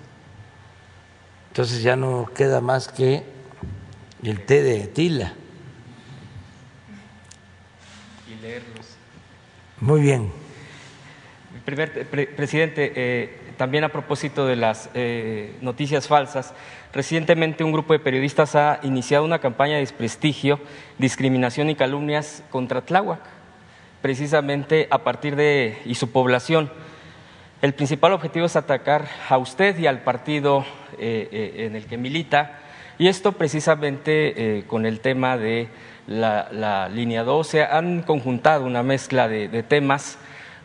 Entonces ya no queda más que el té de tila. Y leerlos. Muy bien. Primer, presidente, eh, también a propósito de las eh, noticias falsas, recientemente un grupo de periodistas ha iniciado una campaña de desprestigio, discriminación y calumnias contra Tláhuac, precisamente a partir de y su población. El principal objetivo es atacar a usted y al partido eh, eh, en el que milita, y esto precisamente con el tema de la, línea 12. Han conjuntado una mezcla de, temas,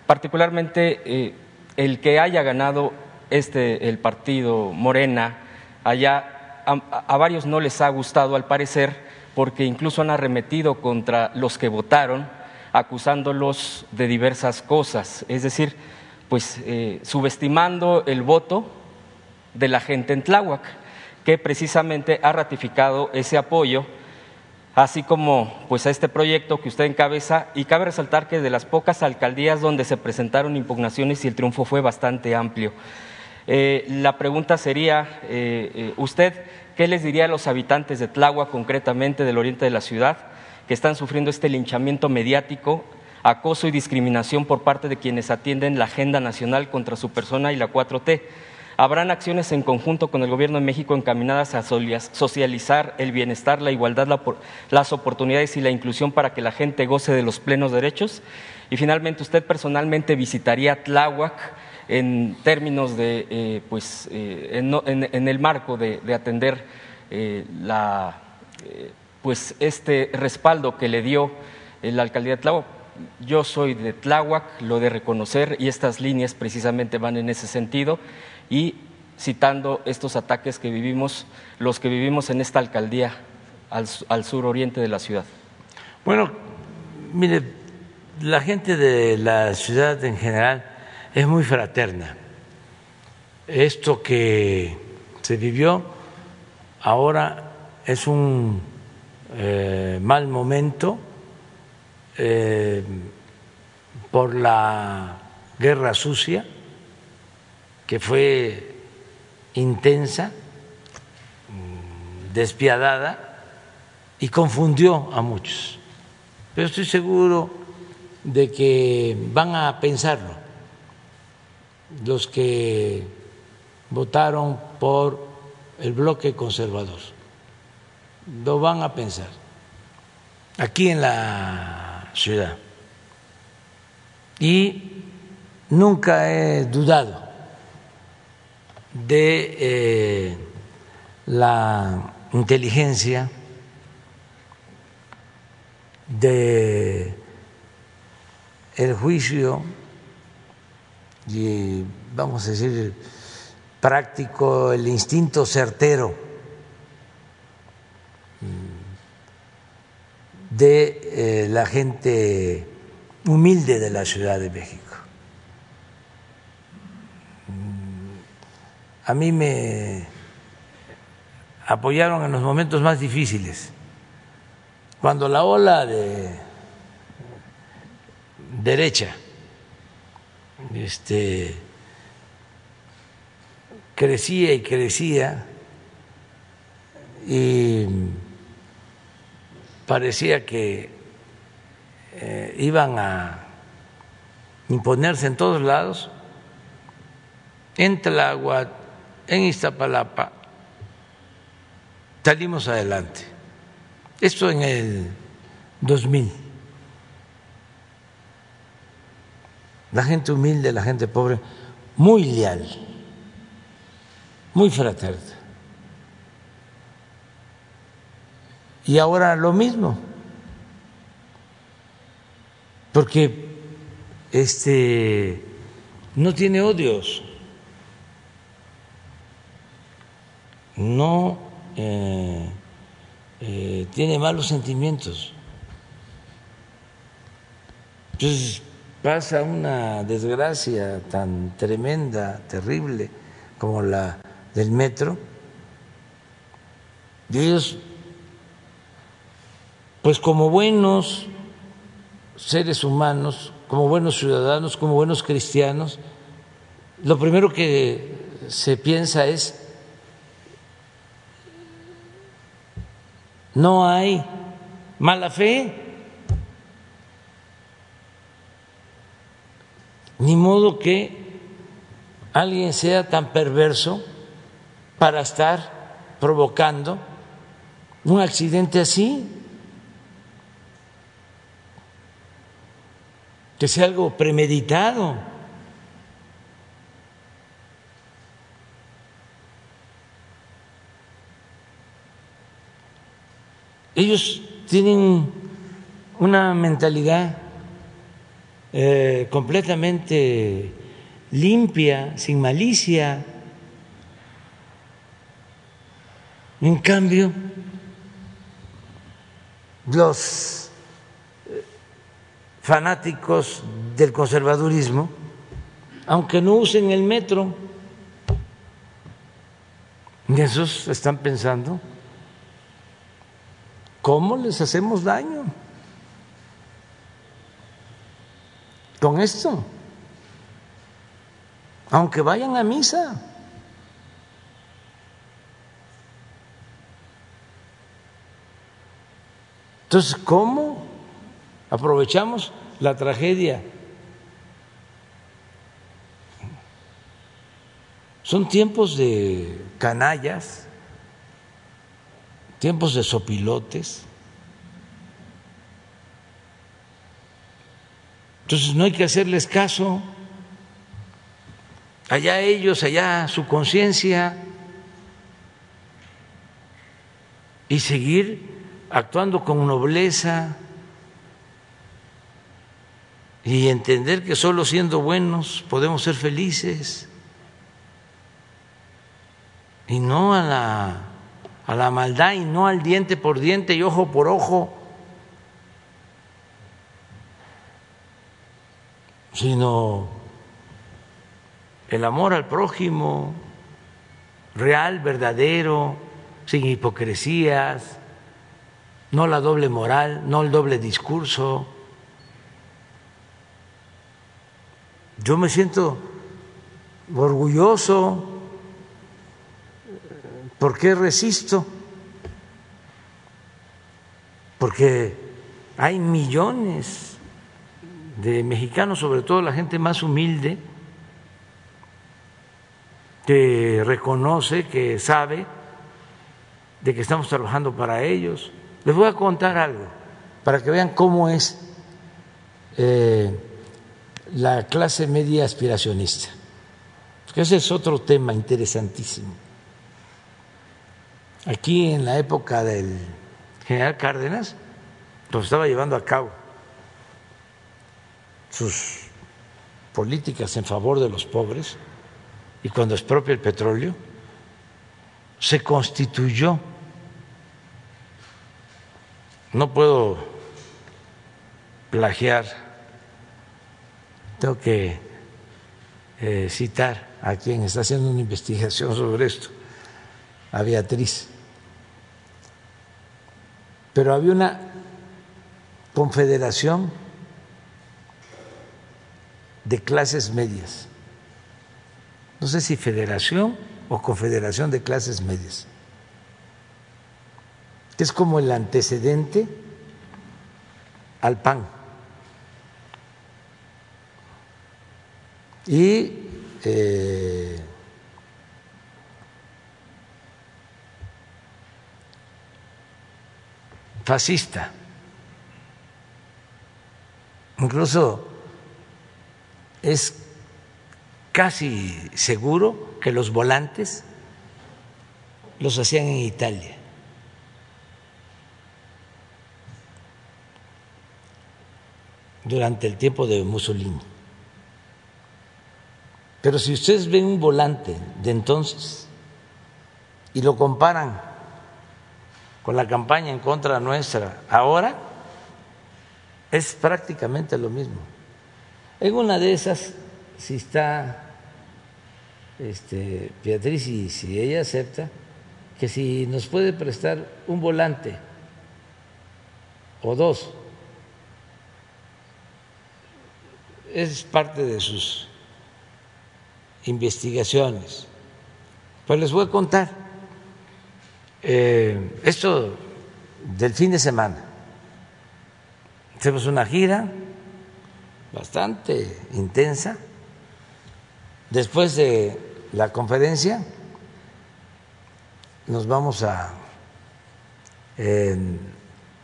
particularmente el que haya ganado este, el partido Morena, allá a, varios no les ha gustado al parecer, porque incluso han arremetido contra los que votaron, acusándolos de diversas cosas, es decir, pues eh, subestimando el voto de la gente en Tláhuac, que precisamente ha ratificado ese apoyo así como pues a este proyecto que usted encabeza y cabe resaltar que de las pocas alcaldías donde se presentaron impugnaciones y el triunfo fue bastante amplio. Eh, la pregunta sería, eh, ¿usted qué les diría a los habitantes de Tláhuac, concretamente del oriente de la ciudad, que están sufriendo este linchamiento mediático, acoso y discriminación por parte de quienes atienden la agenda nacional contra su persona y la 4T? Habrán acciones en conjunto con el Gobierno de México encaminadas a socializar el bienestar, la igualdad, las oportunidades y la inclusión para que la gente goce de los plenos derechos. Y finalmente, usted personalmente visitaría Tláhuac en términos de, eh, pues, eh, en, el marco de, atender eh, la, pues, este respaldo que le dio la alcaldía de Tláhuac. Yo soy de Tláhuac, lo de reconocer, y estas líneas precisamente van en ese sentido y citando estos ataques que vivimos, los que vivimos en esta alcaldía al, al sur oriente de la ciudad. Bueno, mire, la gente de la ciudad en general es muy fraterna. Esto que se vivió ahora es un eh, mal momento eh, por la guerra sucia que fue intensa, despiadada y confundió a muchos. Pero estoy seguro de que van a pensarlo los que votaron por el bloque conservador. Lo van a pensar aquí en la ciudad. Y nunca he dudado de eh, la inteligencia, de el juicio y vamos a decir práctico, el instinto certero de eh, la gente humilde de la Ciudad de México. a mí me apoyaron en los momentos más difíciles. Cuando la ola de derecha este, crecía y crecía y parecía que eh, iban a imponerse en todos lados, en Tláhuac, en Iztapalapa salimos adelante. Esto en el 2000. La gente humilde, la gente pobre, muy leal, muy fraterna. Y ahora lo mismo, porque este no tiene odios. no eh, eh, tiene malos sentimientos. Entonces pasa una desgracia tan tremenda, terrible como la del metro, y ellos pues como buenos seres humanos, como buenos ciudadanos, como buenos cristianos, lo primero que se piensa es, no hay mala fe, ni modo que alguien sea tan perverso para estar provocando un accidente así. Que sea algo premeditado. Ellos tienen una mentalidad eh, completamente limpia, sin malicia. En cambio, los fanáticos del conservadurismo, aunque no usen el metro, y esos están pensando, ¿cómo les hacemos daño con esto? Aunque vayan a misa. Entonces, ¿cómo aprovechamos la tragedia. Son tiempos de canallas, tiempos de sopilotes. Entonces no hay que hacerles caso. Allá ellos, allá su conciencia. Y seguir actuando con nobleza y entender que solo siendo buenos podemos ser felices y no a la, a la maldad y no al diente por diente y ojo por ojo, sino el amor al prójimo real, verdadero, sin hipocresías, no la doble moral, no el doble discurso. Yo me siento orgulloso. ¿Por qué resisto? Porque hay millones de mexicanos, sobre todo la gente más humilde, que reconoce, que sabe de que estamos trabajando para ellos. Les voy a contar algo para que vean cómo es eh, la clase media aspiracionista. Ese es otro tema interesantísimo. Aquí en la época del general Cárdenas, lo estaba llevando a cabo sus políticas en favor de los pobres y cuando expropia el petróleo, se constituyó, no puedo plagiar tengo que eh, citar a quien está haciendo una investigación sobre esto, a Beatriz. Pero había una confederación de clases medias. No sé si federación o confederación de clases medias, que es como el antecedente al PAN. Y eh, fascista. Incluso es casi seguro que los volantes los hacían en Italia. durante el tiempo de Mussolini. Pero si ustedes ven un volante de entonces y lo comparan con la campaña en contra nuestra ahora, es prácticamente lo mismo. En una de esas, si está este, Beatriz y si ella acepta, que si nos puede prestar un volante o dos. Es parte de sus investigaciones. Pues les voy a contar eh, esto del fin de semana. Hacemos una gira bastante intensa. Después de la conferencia nos vamos a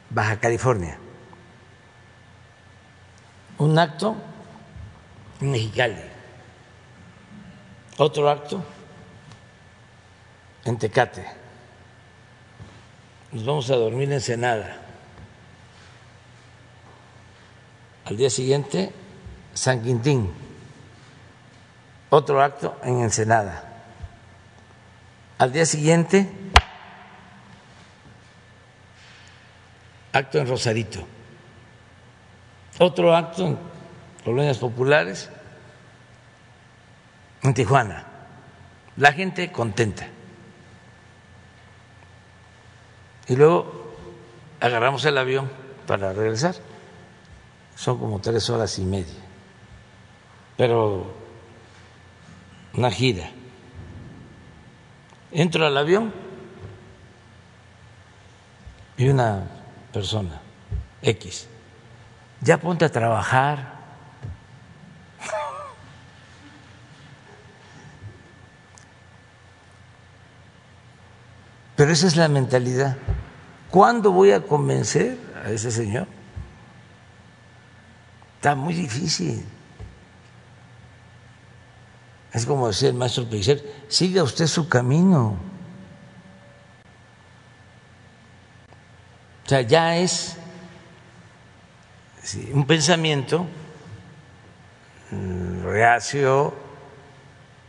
Baja California. Un acto en Mexicali. Otro acto en Tecate. Nos vamos a dormir en Senada. Al día siguiente, San Quintín. Otro acto en Ensenada. Al día siguiente, acto en Rosarito. Otro acto en colonias populares en Tijuana. La gente contenta. Y luego agarramos el avión para regresar. Son como tres horas y media. Pero una gira. Entro al avión y una persona X. Ya ponte a trabajar. Pero esa es la mentalidad. ¿Cuándo voy a convencer a ese señor? Está muy difícil. Es como decía el maestro Pellicer, siga usted su camino. O sea, ya es un pensamiento mm, reacio,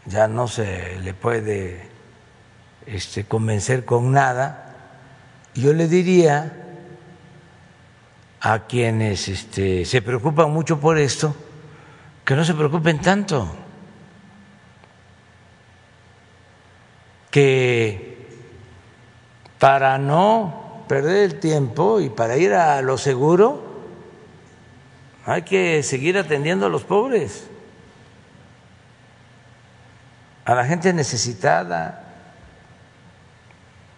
ya no se le puede este, convencer con nada. Yo le diría a quienes este, se preocupan mucho por esto, que no se preocupen tanto, que para no perder el tiempo y para ir a lo seguro hay que seguir atendiendo a los pobres, a la gente necesitada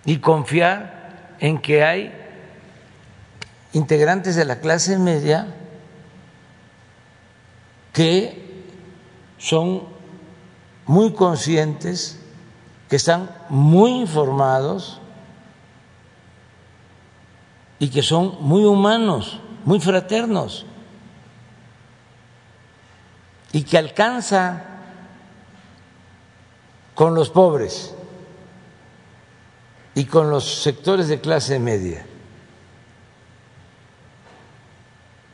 y confiar en que hay integrantes de la clase media que son muy conscientes, que están muy informados y que son muy humanos, muy fraternos y que alcanza con los pobres y con los sectores de clase media,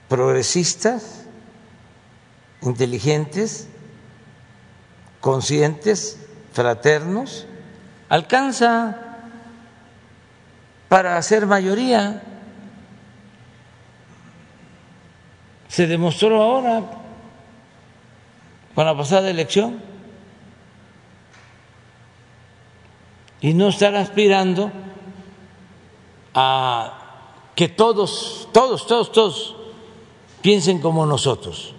progresistas, inteligentes, conscientes, fraternos, alcanza para ser mayoría. Se demostró ahora con la pasada elección. Y no estar aspirando a que todos, todos, todos, todos piensen como nosotros.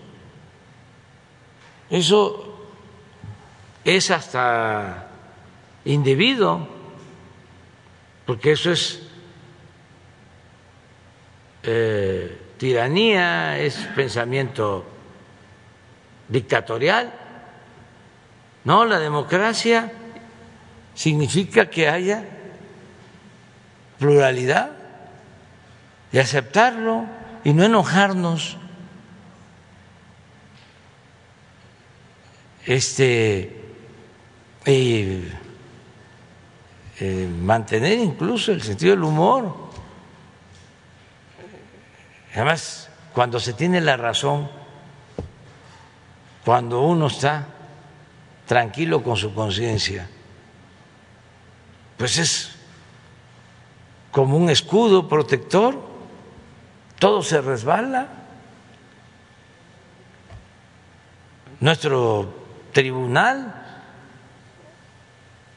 Eso es hasta indebido, porque eso es eh, tiranía, es pensamiento dictatorial. No, la democracia significa que haya pluralidad y aceptarlo y no enojarnos. Este y, eh, mantener incluso el sentido del humor. Además, cuando se tiene la razón, cuando uno está tranquilo con su conciencia, pues es como un escudo protector, todo se resbala. Nuestro tribunal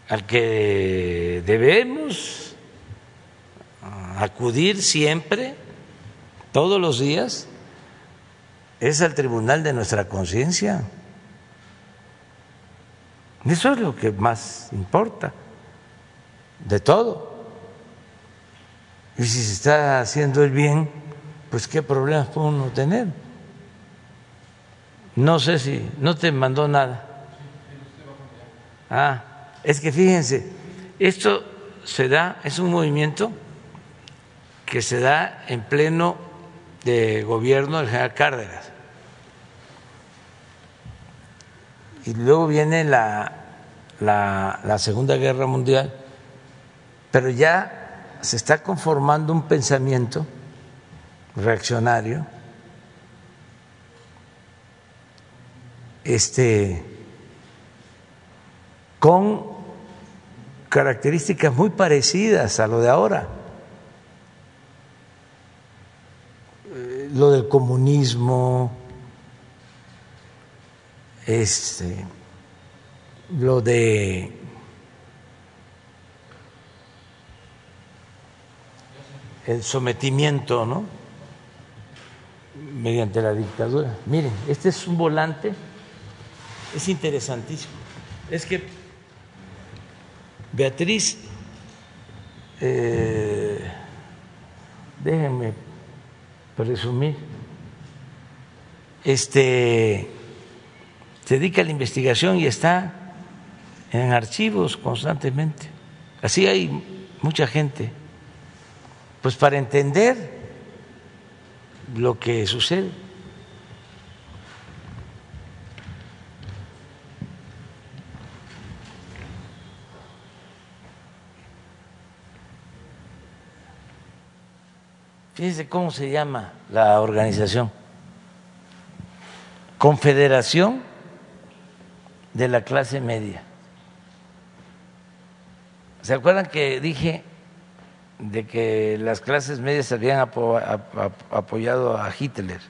al que debemos acudir siempre todos los días es al tribunal de nuestra conciencia. Eso es lo que más importa de todo. Y si se está haciendo el bien, pues qué problemas puede uno tener. No sé si no te mandó nada. Ah, es que fíjense, esto se da, es un movimiento que se da en pleno de gobierno del general Cárdenas. Y luego viene la, la, la Segunda Guerra Mundial, pero ya se está conformando un pensamiento reaccionario este con características muy parecidas a lo de ahora. Eh, lo del comunismo, este, lo de el sometimiento, ¿no? Mediante la dictadura. Miren, este es un volante, es interesantísimo. Es que Beatriz, eh, déjenme presumir, este, se dedica a la investigación y está en archivos constantemente. Así hay mucha gente, pues para entender lo que sucede. Fíjense cómo se llama la organización. Confederación de la clase media. ¿Se acuerdan que dije de que las clases medias habían apoyado a Hitler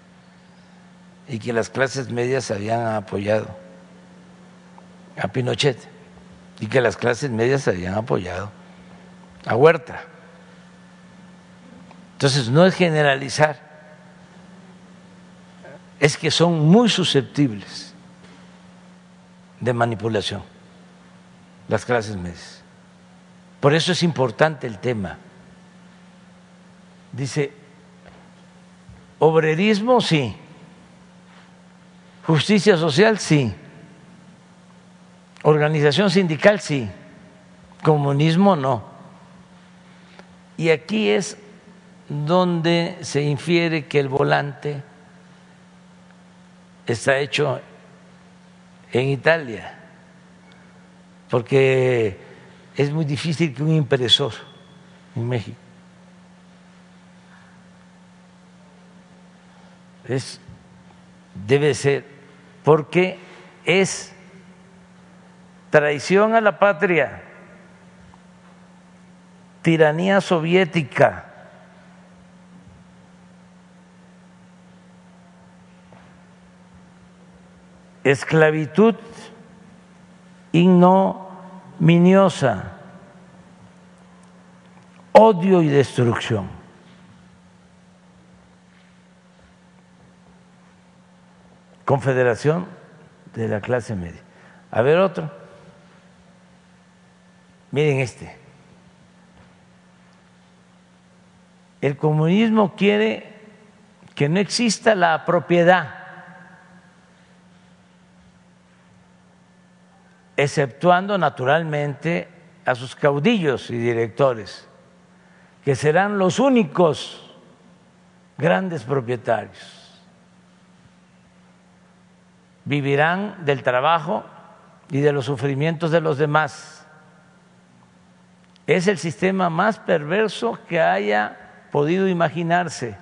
y que las clases medias habían apoyado a Pinochet y que las clases medias habían apoyado a Huerta? Entonces, no es generalizar, es que son muy susceptibles de manipulación las clases medias. Por eso es importante el tema. Dice, obrerismo sí, justicia social sí, organización sindical sí, comunismo no. Y aquí es donde se infiere que el volante está hecho en Italia, porque es muy difícil que un impresor en México es debe ser porque es traición a la patria, tiranía soviética esclavitud ignominiosa, odio y destrucción. Confederación de la clase media. A ver otro. Miren este. El comunismo quiere que no exista la propiedad exceptuando naturalmente a sus caudillos y directores, que serán los únicos grandes propietarios. Vivirán del trabajo y de los sufrimientos de los demás. Es el sistema más perverso que haya podido imaginarse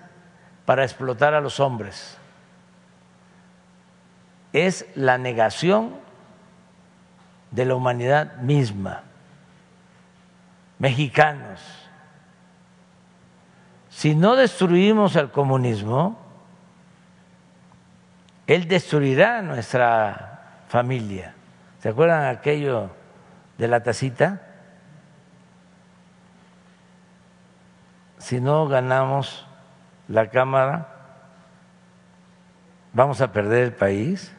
para explotar a los hombres. Es la negación de la humanidad misma, mexicanos. Si no destruimos el comunismo, él destruirá nuestra familia. ¿Se acuerdan aquello de la tacita? Si no ganamos la Cámara, vamos a perder el país.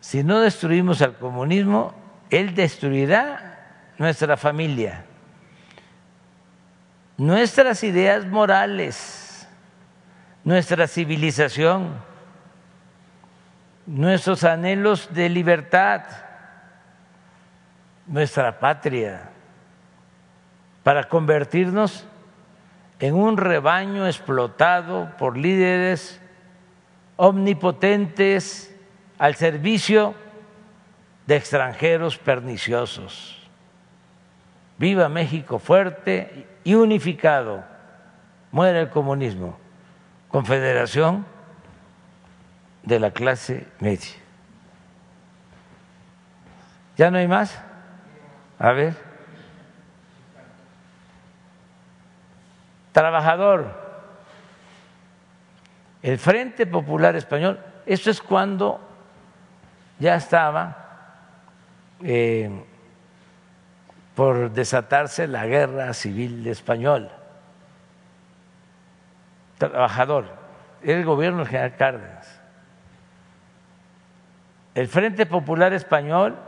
Si no destruimos al comunismo, él destruirá nuestra familia, nuestras ideas morales, nuestra civilización, nuestros anhelos de libertad, nuestra patria, para convertirnos en un rebaño explotado por líderes omnipotentes al servicio de extranjeros perniciosos. Viva México fuerte y unificado. Muere el comunismo. Confederación de la clase media. ¿Ya no hay más? A ver. Trabajador. El Frente Popular Español, esto es cuando ya estaba eh, por desatarse la guerra civil española. Trabajador, el gobierno del general Cárdenas. El Frente Popular Español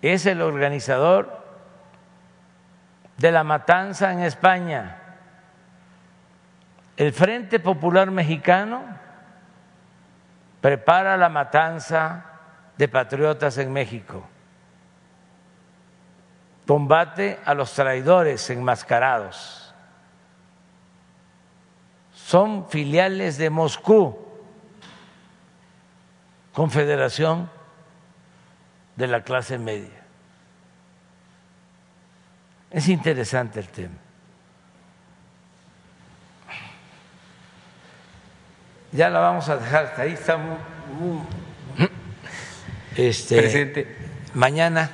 es el organizador de la matanza en España. El Frente Popular Mexicano prepara la matanza de patriotas en México. Combate a los traidores enmascarados. Son filiales de Moscú, Confederación de la clase media. Es interesante el tema. Ya la vamos a dejar hasta ahí, está muy, este, Presidente. Mañana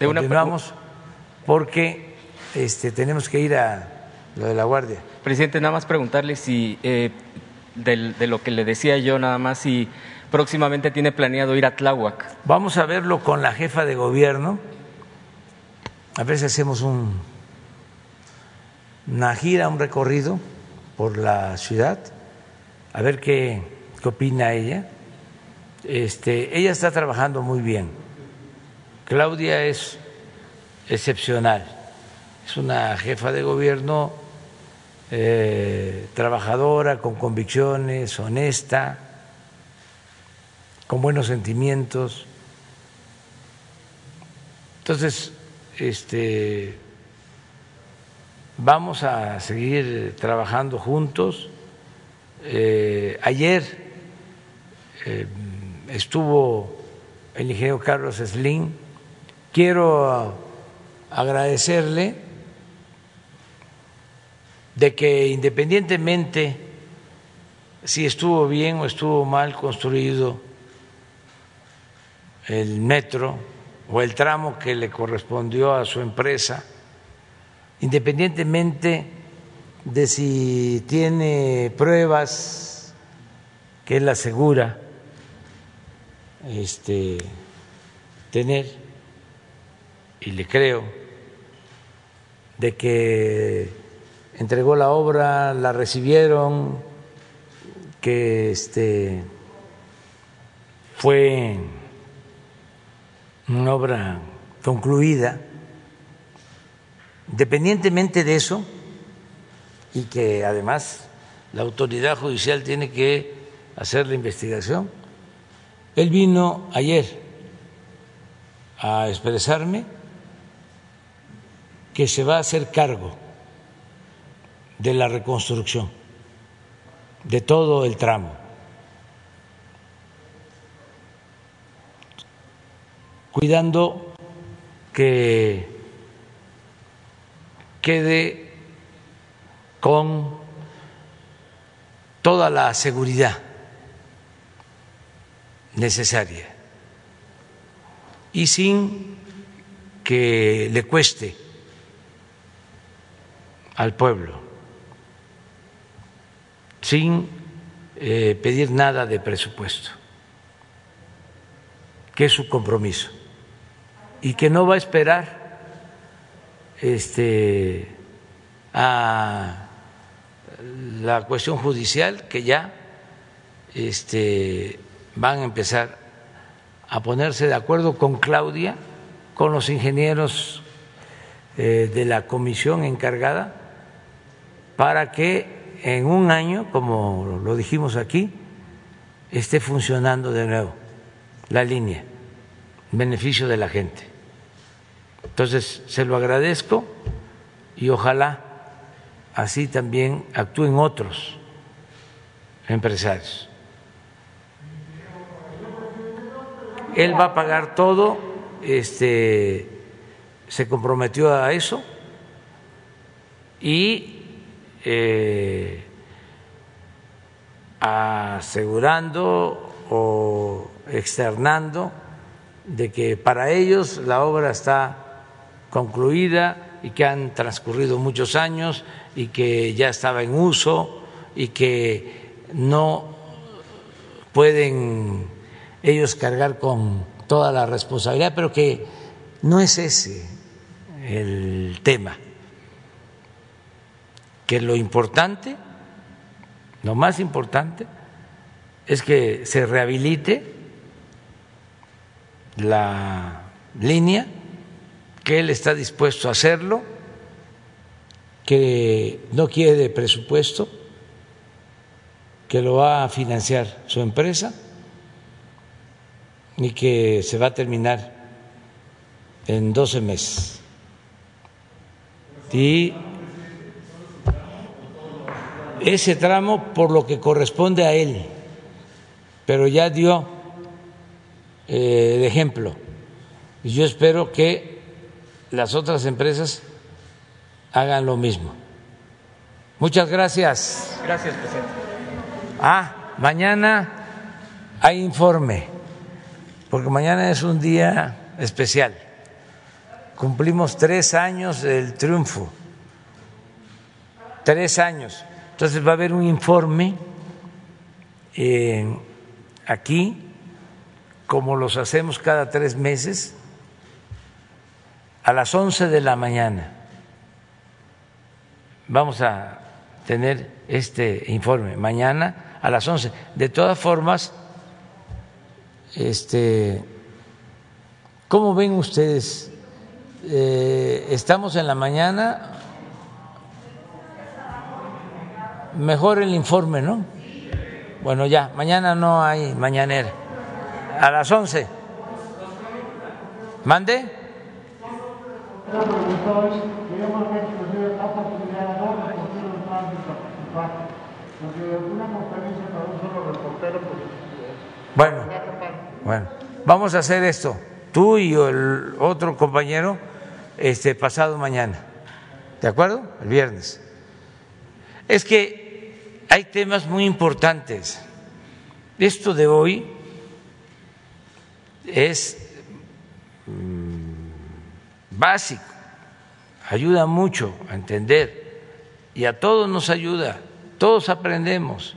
de continuamos porque este, tenemos que ir a lo de la Guardia. Presidente, nada más preguntarle si eh, de lo que le decía yo, nada más si próximamente tiene planeado ir a Tláhuac. Vamos a verlo con la jefa de gobierno, a ver si hacemos un, una gira, un recorrido por la ciudad, a ver qué, qué opina ella este, ella está trabajando muy bien. Claudia es excepcional, es una jefa de gobierno eh, trabajadora, con convicciones, honesta, con buenos sentimientos. Entonces, este, vamos a seguir trabajando juntos. Eh, ayer eh, estuvo el ingeniero Carlos Slim. Quiero agradecerle de que independientemente si estuvo bien o estuvo mal construido el metro o el tramo que le correspondió a su empresa, independientemente de si tiene pruebas que él asegura este, tener, y le creo, de que entregó la obra, la recibieron, que este, fue una obra concluida, independientemente de eso, y que además la autoridad judicial tiene que hacer la investigación, él vino ayer a expresarme que se va a hacer cargo de la reconstrucción de todo el tramo. cuidando que quede con toda la seguridad necesaria y sin que le cueste al pueblo, sin eh, pedir nada de presupuesto, que es su compromiso y que no va a esperar este, a la cuestión judicial que ya este, van a empezar a ponerse de acuerdo con Claudia, con los ingenieros eh, de la comisión encargada, para que en un año, como lo dijimos aquí, esté funcionando de nuevo la línea, en beneficio de la gente. Entonces, se lo agradezco y ojalá así también actúen otros empresarios. Él va a pagar todo, este, se comprometió a eso y eh, asegurando o externando de que para ellos la obra está concluida y que han transcurrido muchos años y que ya estaba en uso y que no pueden ellos cargar con toda la responsabilidad, pero que no es ese el tema, que lo importante, lo más importante, es que se rehabilite la línea, que él está dispuesto a hacerlo, que no quiere presupuesto, que lo va a financiar su empresa y que se va a terminar en 12 meses. Y ese tramo por lo que corresponde a él, pero ya dio eh, de ejemplo. Y yo espero que las otras empresas hagan lo mismo. Muchas gracias. Gracias, presidente. Ah, mañana hay informe, porque mañana es un día especial. Cumplimos tres años del triunfo, tres años. Entonces va a haber un informe eh, aquí, como los hacemos cada tres meses, a las once de la mañana vamos a tener este informe mañana a las 11. De todas formas, este, ¿cómo ven ustedes? Eh, ¿Estamos en la mañana? Mejor el informe, ¿no? Bueno, ya, mañana no hay mañanera. A las 11. ¿Mande? Bueno, bueno, vamos a hacer esto, tú y el otro compañero, este pasado mañana, ¿de acuerdo? El viernes. Es que hay temas muy importantes. Esto de hoy es mm, básico, ayuda mucho a entender y a todos nos ayuda, todos aprendemos.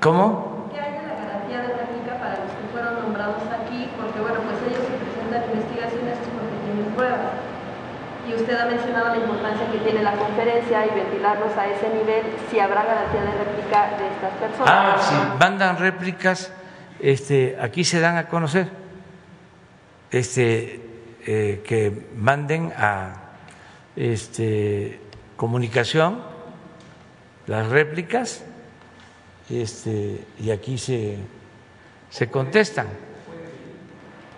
¿Cómo? ¿Qué hay de la garantía de réplica para los que fueron nombrados aquí? Porque, bueno, pues ellos se presentan investigaciones porque tienen pruebas. Y usted ha mencionado la importancia que tiene la conferencia y ventilarlos a ese nivel, si habrá garantía de réplica de estas personas. Ah, si mandan réplicas, este, aquí se dan a conocer, este, eh, que manden a este, comunicación las réplicas este, y aquí se, se contestan.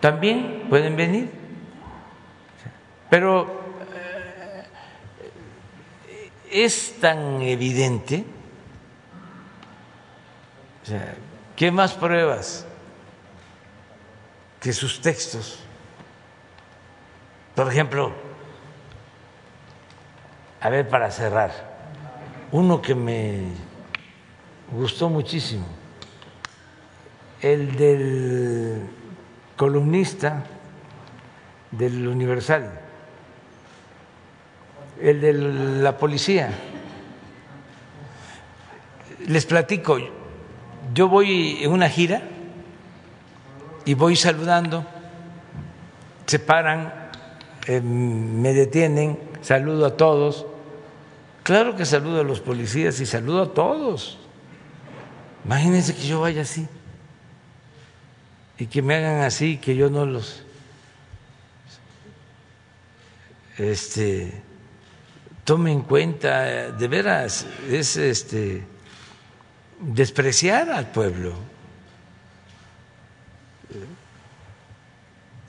También pueden venir, pero es tan evidente, o sea, ¿qué más pruebas que sus textos? Por ejemplo, a ver, para cerrar, uno que me gustó muchísimo. El del columnista del Universal, el de la policía. Les platico, yo voy en una gira y voy saludando se paran, eh, me detienen, saludo a todos. Claro que saludo a los policías y saludo a todos. Imagínense que yo vaya así y que me hagan así, que yo no los este tome en cuenta, de veras, es este despreciar al pueblo.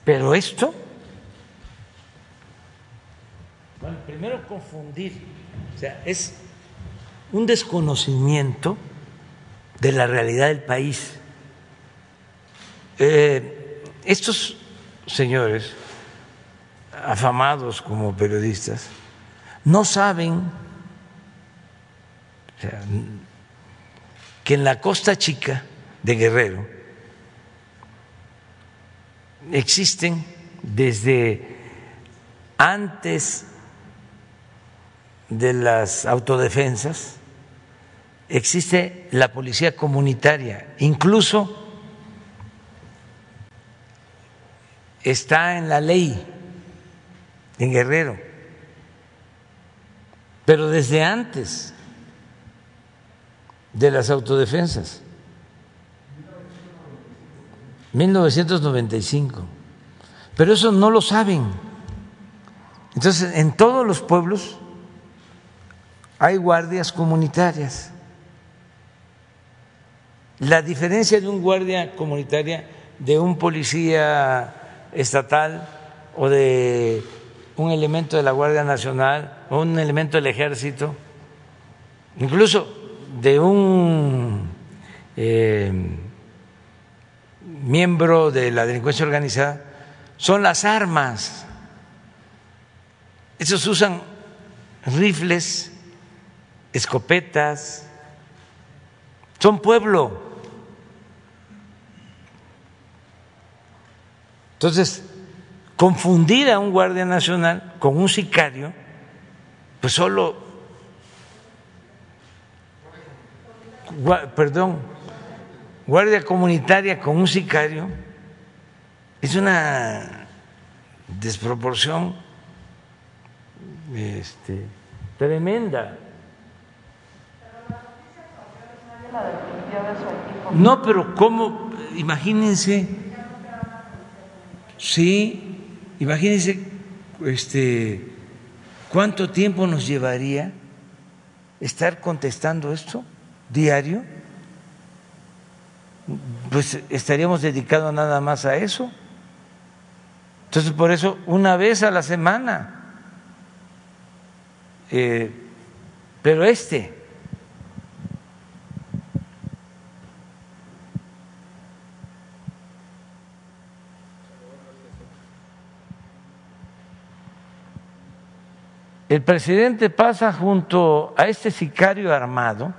Pero esto, bueno, primero confundir, o sea, es un desconocimiento de la realidad del país. Eh, estos señores, afamados como periodistas, no saben. Que en la costa chica de Guerrero existen desde antes de las autodefensas, existe la policía comunitaria, incluso está en la ley en Guerrero, pero desde antes de las autodefensas. 1995. Pero eso no lo saben. Entonces, en todos los pueblos hay guardias comunitarias. La diferencia de un guardia comunitaria de un policía estatal o de un elemento de la Guardia Nacional un elemento del ejército, incluso de un eh, miembro de la delincuencia organizada, son las armas. Esos usan rifles, escopetas, son pueblo. Entonces, confundir a un guardia nacional con un sicario, pues solo, perdón, guardia comunitaria con un sicario, es una desproporción este, tremenda. No, pero ¿cómo? Imagínense, sí, imagínense este, cuánto tiempo nos llevaría estar contestando esto diario pues estaríamos dedicados nada más a eso. Entonces, por eso, una vez a la semana. Eh, pero este, el presidente pasa junto a este sicario armado,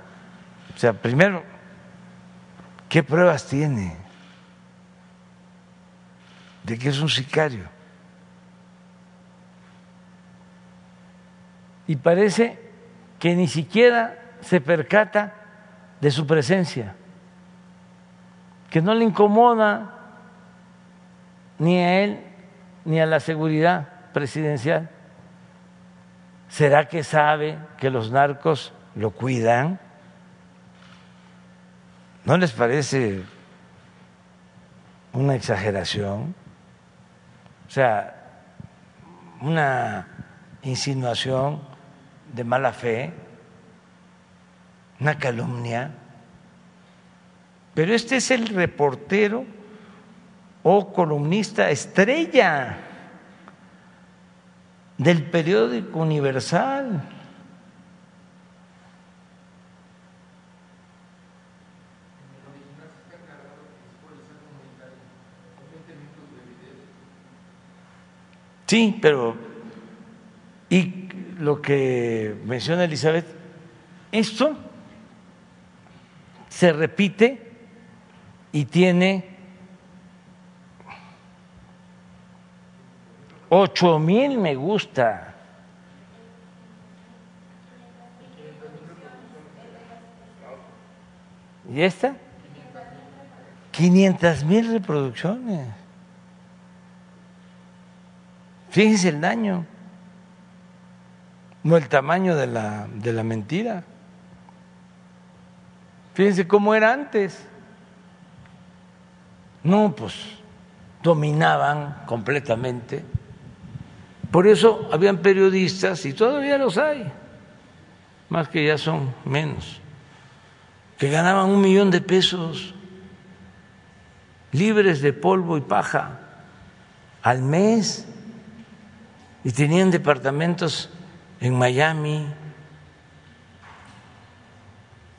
o sea, primero ¿Qué pruebas tiene de que es un sicario? Y parece que ni siquiera se percata de su presencia, que no le incomoda ni a él ni a la seguridad presidencial. ¿Será que sabe que los narcos lo cuidan? ¿No les parece una exageración? O sea, una insinuación de mala fe, una calumnia. Pero este es el reportero o columnista estrella del periódico Universal. Sí, pero y lo que menciona Elizabeth, esto se repite y tiene ocho mil me gusta. ¿Y esta? Quinientas mil reproducciones. Fíjense el daño, no el tamaño de la, de la mentira. Fíjense cómo era antes. No, pues dominaban completamente. Por eso habían periodistas, y todavía los hay, más que ya son menos, que ganaban un millón de pesos libres de polvo y paja al mes y tenían departamentos en Miami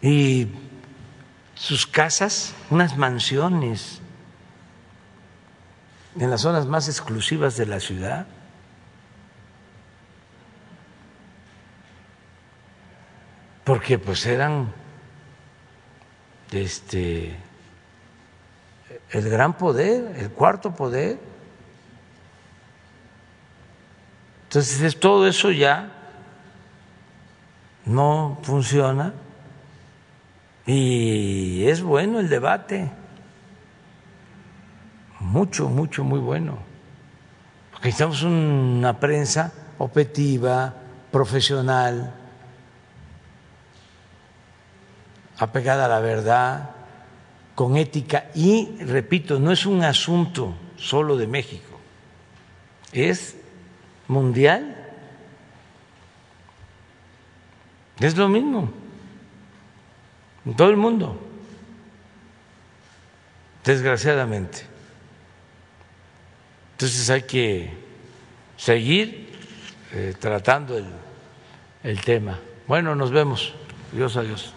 y sus casas, unas mansiones en las zonas más exclusivas de la ciudad. Porque pues eran este el gran poder, el cuarto poder. Entonces todo eso ya no funciona. Y es bueno el debate, mucho, mucho, muy bueno, porque necesitamos una prensa objetiva, profesional, apegada a la verdad, con ética y, repito, no es un asunto solo de México, es mundial. Es lo mismo en todo el mundo, desgraciadamente. Entonces hay que seguir eh, tratando el, el tema. Bueno, nos vemos. Dios adiós.